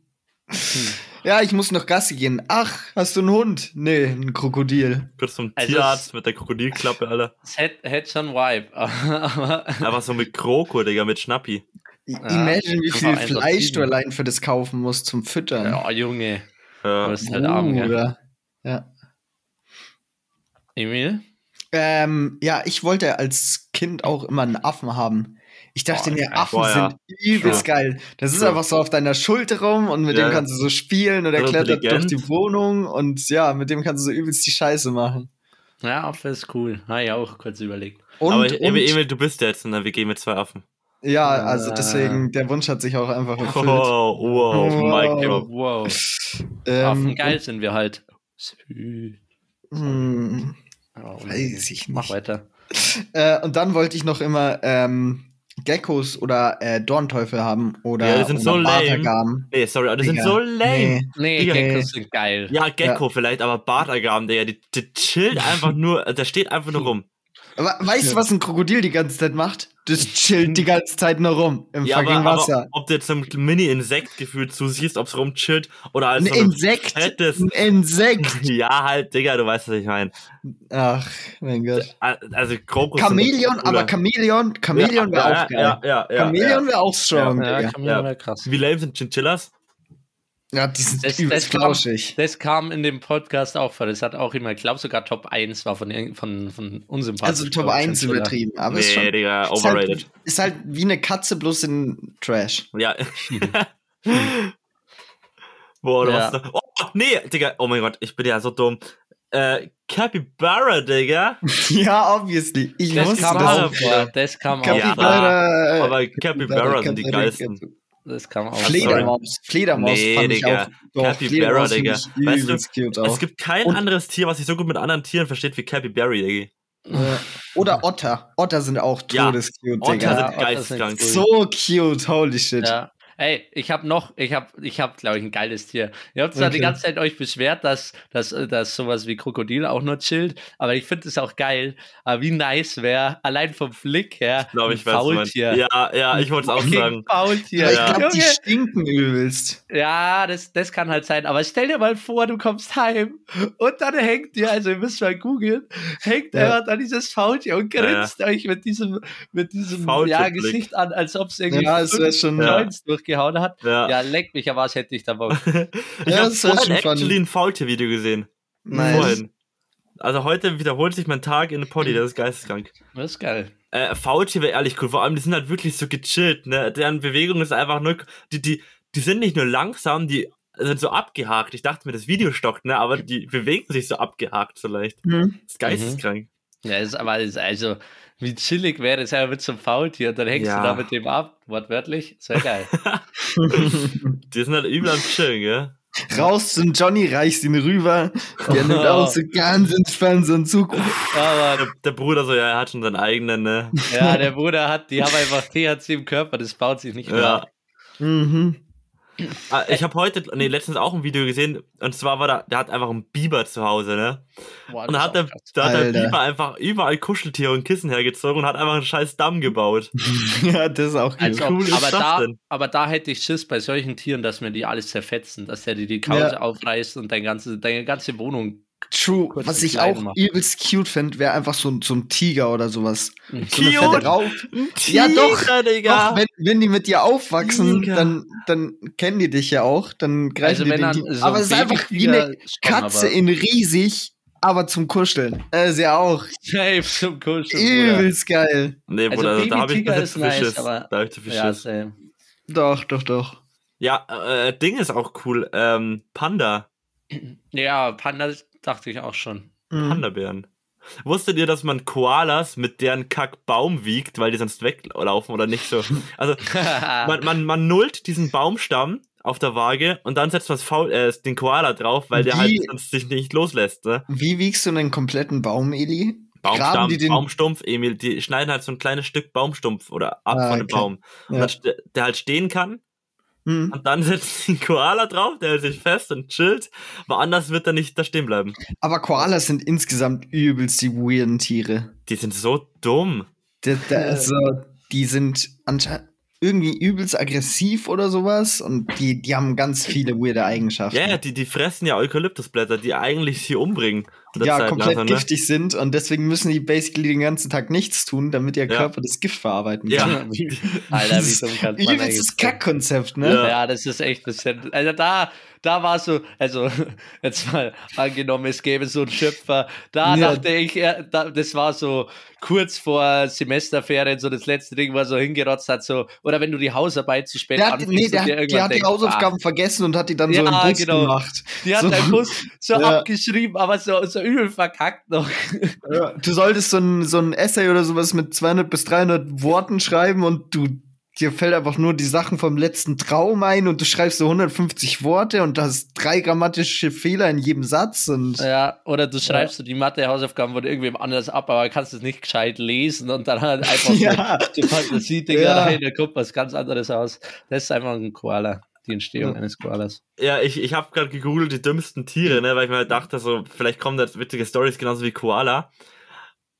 Ja, ich muss noch Gassi gehen. Ach, hast du einen Hund? Nee, ein Krokodil. Kurz zum Also Tierarzt mit der Krokodilklappe, Alter. Es hätte hätte schon Vibe, aber Einfach so mit Kroko, Digga, mit Schnappi. Ja, Imagine, wie viel Fleisch du allein für das kaufen musst zum Füttern. ja, Junge, du Ja. bist halt arm, gell? Ja. Emil? Ähm, ja, ich wollte als Kind auch immer einen Affen haben. Ich dachte Boah, mir. Affen Boah, ja. sind übelst geil. Das ist Ja. einfach so auf deiner Schulter rum und mit Ja. dem kannst du so spielen und er So klettert durch die Wohnung und ja, mit dem kannst du so übelst die Scheiße machen. Ja, Affe ist cool. Habe ich auch kurz überlegt. Und, Aber und Emil, Emil, du bist jetzt in der WG mit zwei Affen. ja, also deswegen, der Wunsch hat sich auch einfach Oh, erfüllt. wow, Wow. Mic drop. Wow. Ähm, Affen geil sind wir halt. Hm, Oh, weiß ich Mach nicht. weiter. Äh, und dann wollte ich noch immer ähm, Geckos oder äh, Dornteufel haben oder, Ja, die sind so lame. Bartagamen. Nee, sorry, aber die sind so lame. Nee. Nee. Geckos sind geil. Ja, Gecko vielleicht, aber Bartagaben, Digga, die, die chillt einfach nur, der steht einfach nur rum. Aber weißt du, was ein Krokodil die ganze Zeit macht? Das chillt die ganze Zeit nur rum im Ja, fucking aber, Wasser. aber ob du jetzt so ein Mini-Insekt gefühlt zusiehst, ob's rumchillt oder als Ein so ein Insekt. fettes. Ein Insekt. Ja, halt, Digga, du weißt, was ich meine. Ach, mein Gott. Also, Krokus. Chamäleon, aber Chamäleon, Chamäleon wäre ja, auch geil. Ja, ja, ja. Chamäleon wäre auch strong, Ja. Chameleon Ja. wäre krass. Wie lame sind Chinchillas? Ja, die sind Das- übelst das kam- flauschig. Das kam in dem Podcast auch vor. Das hat auch immer, ich glaube sogar Top 1 war von, von, von unsympathisch. Also Top 1 Chinchilla. übertrieben, aber ist Nee, schon Digga, ist overrated. halt, ist halt wie eine Katze bloß in Trash. Ja. Boah, du Ja. hast noch. Oh, nee, Digga, oh mein Gott, ich bin ja so dumm. Äh, Capybara, Digga. ja, obviously. Ich Das wusste kam das. auch vor. Das kam auch Ja, vor. Capybara. äh, Aber Capybara sind die geilsten. Das kam auch Fledermaus. Fledermaus Nee, fand ich Digga. auch. Doch, Capybara, Digga. ich Weißt du, auch. Es gibt kein Und- anderes Tier, was sich so gut mit anderen Tieren versteht wie Capybara, Digga. Äh, Oder Otter. Otter sind auch Ja, todescute, Otter Digga. Ja, sind Otter geisteskrank. So cute, holy shit. Ja. Ey, ich habe noch, ich habe, ich habe, glaube ich, ein geiles Tier. Ihr habt zwar Okay. die ganze Zeit euch beschwert, dass, dass, dass sowas wie Krokodil auch nur chillt, aber ich finde es auch geil. Aber wie nice wäre, allein vom Flick her, Ich glaube, ein ich meinst. Faultier. Ja, ja, ich wollte es auch sagen. Faultier. Aber ich Ja. glaube, die stinken übelst. Ja, das, das kann halt sein. Aber stell dir mal vor, du kommst heim und dann hängt dir, also ihr müsst mal googeln, hängt Ja. einfach da dieses Faultier und Ja, ja. grinst euch mit diesem, mit diesem ja. Gesicht an, als ob es irgendwie Ja, es schon- Ja. Joints durchgehauen hat. Ja. Ja, leck mich, aber was hätte ich da Bock. Ich Ja, habe vorhin actually ein Faultier-Video gesehen. Nice. Vorhin. Also heute wiederholt sich mein Tag in der Poddy, das ist geisteskrank. Das ist geil. Äh, Faultier wäre ehrlich cool, vor allem die sind halt wirklich so gechillt, ne? Deren Bewegung ist einfach nur, die, die, die sind nicht nur langsam, die sind so abgehakt. Ich dachte mir, das Video stockt, ne? Aber die bewegen sich so abgehakt so leicht. Mhm. Das ist geisteskrank. Ja, ist, aber ist also, wie chillig wäre es ja mit so einem Faultier und dann hängst Ja. du da mit dem ab, wortwörtlich. Sehr geil. Die sind halt übel am Chillen, gell? Raus zum Johnny, reichst ihn rüber. Der nimmt auch so ganz entspannt so einen Zug. aber Der, der Bruder so, ja, er hat schon seinen eigenen, ne? ja, der Bruder hat, die haben einfach THC im Körper, das baut sich nicht mehr Ja. ab. Mhm. Ah, Ich habe heute, nee, letztens auch ein Video gesehen, und zwar war da, der hat einfach einen Biber zu Hause, ne? Boah, Und hat der, da hat der. Biber einfach überall Kuscheltiere und Kissen hergezogen und hat einfach einen scheiß Damm gebaut. ja, das ist auch Als gut. ob, cool ist aber, das da, denn? aber da hätte ich Schiss bei solchen Tieren, dass mir die alles zerfetzen, dass der dir die Couch Ja. aufreißt und dein ganze, deine ganze Wohnung. True. kurz Was ich auch machen. übelst cute finde, wäre einfach so, ein- so ein Tiger oder sowas. So eine Cute. fette Rauf. Ein Ja, doch. Tiger, Digga. Doch, wenn, wenn die mit dir aufwachsen, Tiger. dann, dann kennen die dich ja auch. Dann greifen Also die Tiger. so Aber es ist einfach wie eine Katze in riesig, aber zum Kuscheln. Das ist ja auch Safe zum Kuscheln. Bruder. übelst geil. Nee, Also Bruder, da habe ich ein ist nice, Fisches. aber- da habe ich zu viel Ja, same. Doch, doch, doch. Ja, äh, Ding ist auch cool. Ähm, Panda. ja, Panda dachte ich auch schon. Mhm. Panda-Bären. Wusstet ihr, dass man Koalas mit deren Kack Baum wiegt, weil die sonst weglaufen oder nicht so? Also, man, man, man nullt diesen Baumstamm auf der Waage und dann setzt man das Faul, äh, den Koala drauf, weil der Wie- halt sonst sich nicht loslässt. Ne? Wie wiegst du einen kompletten Baum, Eli? Baumstamm, die den- Baumstumpf, Emil, die schneiden halt so ein kleines Stück Baumstumpf oder ab Ah, von dem okay. Baum. Und Ja. der halt stehen kann Hm. und dann setzt den Koala drauf, der hält sich fest und chillt. Woanders wird er nicht da stehen bleiben. Aber Koalas sind insgesamt übelst die weirden Tiere. Die sind so dumm. Da, da, also, die sind anscheinend irgendwie übelst aggressiv oder sowas und die, die haben ganz viele weirde Eigenschaften. Ja, ja, die, die fressen ja Eukalyptusblätter, die eigentlich sie umbringen. Ja, Zeit komplett lang, ne? giftig sind und deswegen müssen die basically den ganzen Tag nichts tun, damit ihr Ja. Körper das Gift verarbeiten Ja. kann. Alter, wie man eigentlich Übelstes? Kackkonzept, ne? Ja. Ja. das ist echt ein bisschen. Also da, da war so, also jetzt mal angenommen, es gäbe so einen Schöpfer. Da Ja. dachte ich, da, das war so kurz vor Semesterferien, so das letzte Ding, was so hingerotzt hat, so, oder wenn du die Hausarbeit zu spät Der anfängst nee, der, hat- der hat die denkst, Hausaufgaben vergessen und hat die dann so Ja, im Bus genau. gemacht. Ah, die hat so. dein Bus so Ja. abgeschrieben, aber so, so übel verkackt noch. Ja, du solltest so ein, so ein Essay oder sowas mit 200 bis 300 Worten schreiben und du dir fällt einfach nur die Sachen vom letzten Traum ein und du schreibst so 150 Worte und hast drei grammatische Fehler in jedem Satz und Ja, oder du schreibst so die Mathe-Hausaufgaben von irgendwem anders ab, aber kannst es nicht gescheit lesen und dann halt einfach Ja. so die Fantasie-Dinger Ja. rein, da kommt was ganz anderes aus. Das ist einfach ein Koala, die Entstehung Ja. eines Koalas. Ja, ich, ich habe gerade gegoogelt, die dümmsten Tiere, ne, weil ich mir halt dachte, so, vielleicht kommen da jetzt witzige Stories genauso wie Koala.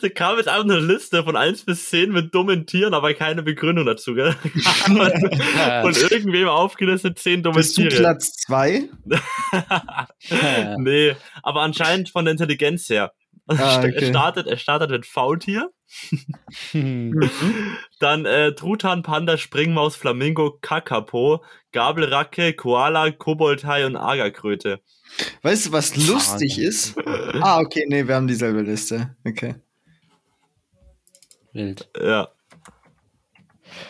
da kam jetzt einfach eine Liste von 1 bis 10 mit dummen Tieren, aber keine Begründung dazu, gell? Von irgendwem aufgelistet 10 dumme bist du Tiere. Platz zwei? Nee, aber anscheinend von der Intelligenz her. Ah, Er okay. startet, er startet mit Faultier, Hm. dann äh, Truthahn, Panda, Springmaus, Flamingo, Kakapo, Gabelracke, Koala, Koboldhai und Agerkröte. Weißt du, was lustig ist? Ah, okay, nee, wir haben dieselbe Liste. Okay. Wild. Ja.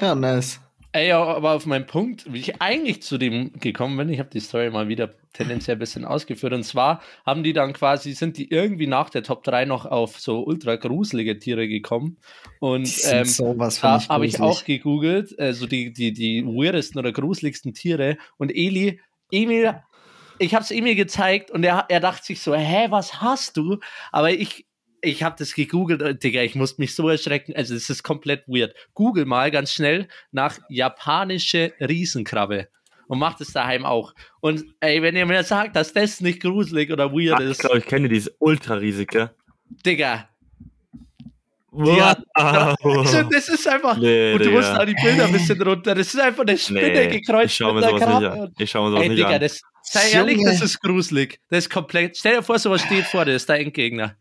Ja, nice. Ey, ja, aber auf meinen Punkt, wie ich eigentlich zu dem gekommen bin, ich habe die Story mal wieder tendenziell ein bisschen ausgeführt. Und zwar haben die dann quasi, sind die irgendwie nach der Top 3 noch auf so ultra gruselige Tiere gekommen. Und ähm, sowas da habe ich auch gegoogelt, also die, die, die weirdesten oder gruseligsten Tiere. Und Eli, Emil, ich habe es Emil gezeigt und er, er dachte sich so, hä, was hast du? Aber ich, ich habe das gegoogelt, und, Digga, ich musste mich so erschrecken. Also, es ist komplett weird. Google mal ganz schnell nach japanische Riesenkrabbe und macht es daheim auch. Und ey, wenn ihr mir sagt, dass das nicht gruselig oder weird Ah, ich ist, glaube, ich kenne die, die ist ultra riesig, gell? Digga. What? Also, das ist einfach. Nee, und du musst auch die Bilder ein bisschen runter. Das ist einfach eine Spinne Nee, gekreuzt ich schau mir sowas einer nicht Krabbe. an. Ich schau mir sowas Ey, nicht Digga, an. das, sei ehrlich, das ist gruselig. Das ist komplett. Stell dir vor, sowas steht vor dir, das ist der Endgegner.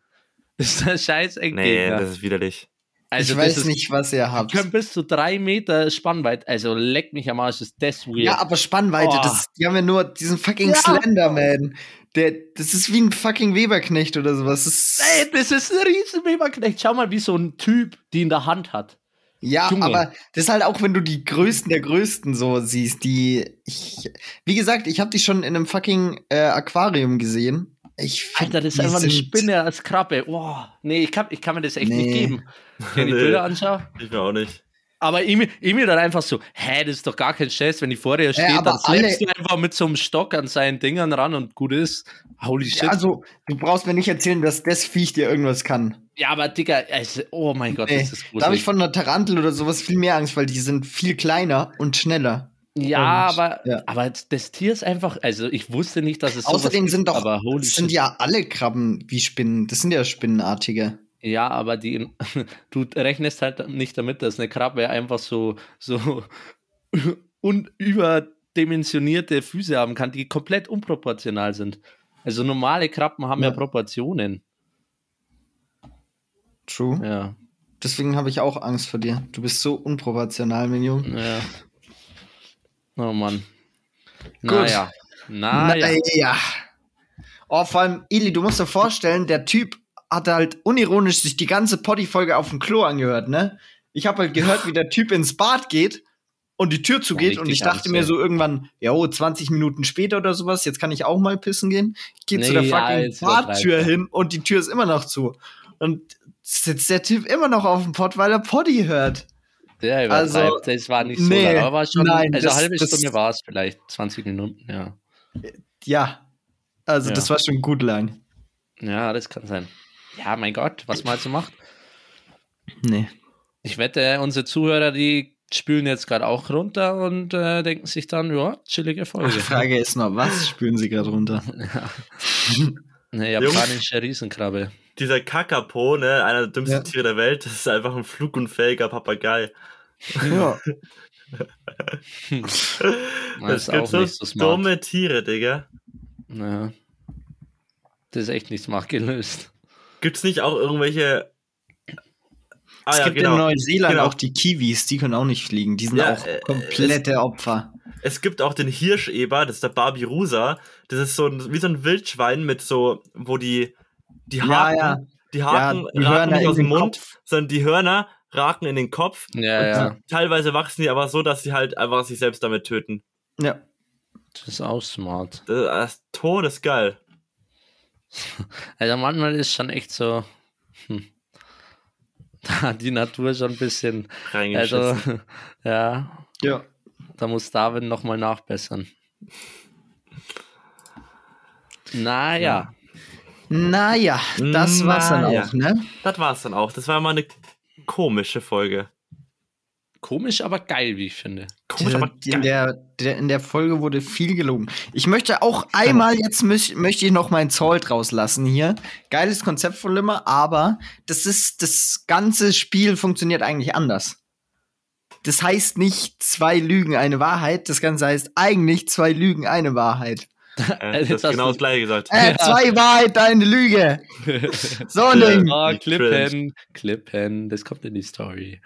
Das ist der scheiß Nee, Endgegner. das ist widerlich. also, ich weiß ist, nicht, was ihr habt. Die können bis zu drei Meter Spannweite. Also, leck mich am Arsch, ist das weird. Ja, aber Spannweite, Oh. das, die haben ja nur diesen fucking Ja. Slenderman. Der, das ist wie ein fucking Weberknecht oder sowas. Das ist, Ey, das ist ein riesen Weberknecht. Schau mal, wie so ein Typ die in der Hand hat. ja, Junge. aber das ist halt auch, wenn du die Größten der Größten so siehst, die, ich, wie gesagt, ich habe die schon in einem fucking äh, Aquarium gesehen. Ich find, Alter, das ist einfach eine Spinne als Krabbe. Boah, nee, ich kann, ich kann mir das echt nicht Nee. geben. Wenn ich die. Bilder anschaue. Ich mir auch nicht. Aber Emil, Emil dann einfach so, hä, das ist doch gar kein Stress, wenn die vor dir steht, aber dann schleppst alle- du einfach mit so einem Stock an seinen Dingern ran und gut ist. Holy shit. Ja, also, du brauchst mir nicht erzählen, dass das Viech dir irgendwas kann. Ja, aber Digga, also, oh mein Gott, Nee, das ist da habe ich gruselig. von einer Tarantel oder sowas viel mehr Angst, weil die sind viel kleiner und schneller. Ja, Und, aber, ja. aber das Tier ist einfach, also ich wusste nicht, dass es Außerdem gibt, sind doch, aber holy das sind ja alle Krabben wie Spinnen. Das sind ja Spinnenartige. Ja, aber die, du rechnest halt nicht damit, dass eine Krabbe einfach so, so un, überdimensionierte Füße haben kann, die komplett unproportional sind. Also normale Krabben haben ja, Ja. Proportionen. True. Ja, Deswegen habe ich auch Angst vor dir. Du bist so unproportional, mein Junge. ja. Oh Mann. Naja. Na, Naja. ja. Oh, vor allem, Ili, du musst dir vorstellen, der Typ hat halt unironisch sich die ganze Poddy-Folge auf dem Klo angehört, ne? Ich habe halt gehört, wie der Typ ins Bad geht und die Tür zugeht und ich dachte mir so irgendwann, ja, oh, 20 Minuten später oder sowas, jetzt kann ich auch mal pissen gehen. Geht zu Nee, der ja, fucking übertreibt Badtür hin und die Tür ist immer noch zu. Und sitzt der Typ immer noch auf dem Pott, weil er Poddy hört. Der Also, das war nicht so nee, lang, aber war schon, nein, also das- eine halbe das- Stunde war es vielleicht, 20 Minuten, ja. Ja. Also, Ja. das war schon gut lang. Ja, das kann sein. Ja, mein Gott, was man halt so macht. Nee. Ich wette, unsere Zuhörer, die spülen jetzt gerade auch runter und äh, denken sich dann, ja, chillige Folge. Die Frage ist noch, was spüren sie gerade runter? Eine japanische Riesenkrabbe. Dieser Kakapo, ne, einer der dümmsten Ja. Tiere der Welt, das ist einfach ein flugunfähiger Papagei. Ja. Das Es ist gibt auch so nicht so smart. dumme Tiere, Digga. Ja. Das ist echt nicht smart gelöst. Gibt's nicht auch irgendwelche. Ah, es ja, gibt genau. in Neuseeland Genau. auch die Kiwis, die können auch nicht fliegen. Die sind Ja, auch äh, komplette Opfer. Es gibt auch den Hirscheber, das ist der Barbirusa. Das ist so ein, wie so ein Wildschwein mit so, wo die, die Ja, Haken, ja. die Haken die raken Hörner nicht in aus dem den Mund, Kopf. sondern die Hörner raken in den Kopf. Ja, und ja. Teilweise wachsen die aber so, dass sie halt einfach sich selbst damit töten. Ja. Das ist auch smart. Das ist todesgeil. Also manchmal ist schon echt so, hm, da hat die Natur schon ein bisschen, also, Reingeschissen. ja, Ja. da muss Darwin nochmal nachbessern. Naja, Naja, das war's dann Naja. auch, ne? Das war's dann auch. Das war mal eine komische Folge. komisch, aber geil, wie ich finde. Komisch, aber in, geil. der, der, in der Folge wurde viel gelogen. Ich möchte auch einmal, jetzt möch, möchte ich noch meinen Zoll rauslassen hier. Geiles Konzept von Limmer, aber das ist, das ganze Spiel funktioniert eigentlich anders. Das heißt nicht zwei Lügen, eine Wahrheit. Das Ganze heißt eigentlich zwei Lügen, eine Wahrheit. Äh, Jetzt das ist genau das gleiche gesagt. Äh, zwei Wahrheit, eine Lüge. So ein. Ding. Ah, Wie Klippen, Klippen, das kommt in die Story.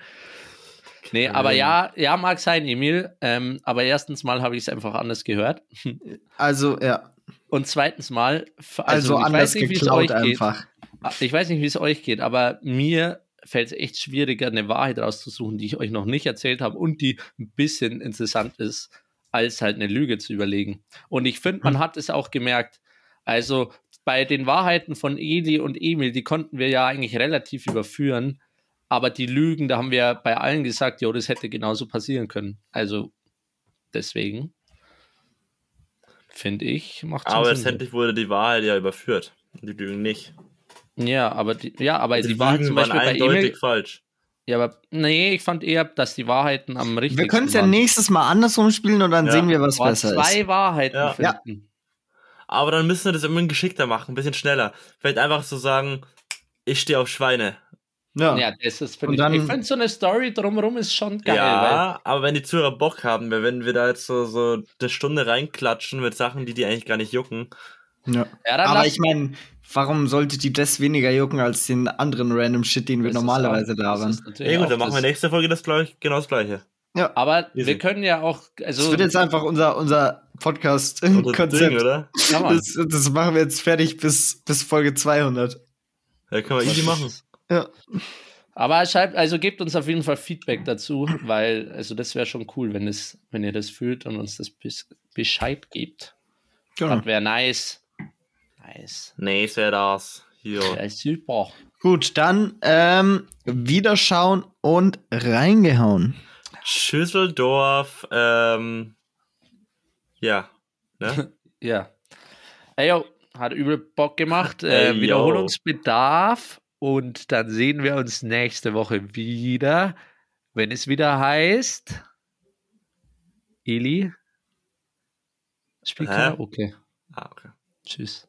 Nee, aber ja, ja, mag sein, Emil. Ähm, aber erstens mal habe ich es einfach anders gehört. Also, ja. Und zweitens mal, Also, ich anders weiß nicht, wie es geklaut euch einfach. Geht. Ich weiß nicht, wie es euch geht, aber mir fällt es echt schwieriger, eine Wahrheit rauszusuchen, die ich euch noch nicht erzählt habe und die ein bisschen interessant ist, als halt eine Lüge zu überlegen. Und ich finde, man Hm. hat es auch gemerkt. Also bei den Wahrheiten von Eli und Emil, die konnten wir ja eigentlich relativ überführen. Aber die Lügen, da haben wir bei allen gesagt, jo, das hätte genauso passieren können. Also deswegen finde ich, macht Aber letztendlich wurde die Wahrheit ja überführt. Die Lügen nicht. Ja, aber die, ja, aber Also die Wahrheit zum waren Beispiel bei eindeutig Emil. falsch. Ja, aber nee, ich fand eher, dass die Wahrheiten am richtigsten Wir können es ja nächstes Mal andersrum spielen und dann Ja. sehen wir, was Boah, besser zwei ist. Wahrheiten Ja. finden. Aber dann müssen wir das immer geschickter machen, ein bisschen schneller. Vielleicht einfach so sagen, ich stehe auf Schweine. Ja. Ja, das ist, Und finde ich, finde so eine Story drumherum ist schon geil. ja, aber wenn die Zuhörer Bock haben, wenn wir da jetzt so, so eine Stunde reinklatschen mit Sachen, die die eigentlich gar nicht jucken. Ja. Ja, dann Aber lass- ich meine, warum sollte die das weniger jucken als den anderen random Shit, den wir das normalerweise auch- da das natürlich Ja gut, dann machen wir das- nächste Folge das gleich, genau das gleiche. Ja. Aber Easy. wir können ja auch, Das also wird jetzt einfach unser, unser Podcast-Konzept. oder? Das, das machen wir jetzt fertig bis, bis Folge 200. Ja, können wir easy machen. Ja. Aber schreibt, also gebt uns auf jeden Fall Feedback dazu, weil, also das wäre schon cool, wenn es, wenn ihr das fühlt und uns das bis, Bescheid gebt. Genau. Das wäre nice. Nice. Nee, es wäre das. Hier. Ja, super. Gut, dann ähm, wiederschauen und reingehauen. Schüsseldorf, ähm, ja. Ne? Ja. Ey, yo, hat übel Bock gemacht. Äh, Ey. Wiederholungsbedarf. Und dann sehen wir uns nächste Woche wieder, wenn es wieder heißt. Eli. Spiel Hä? Karaoke. Ah, okay. Tschüss.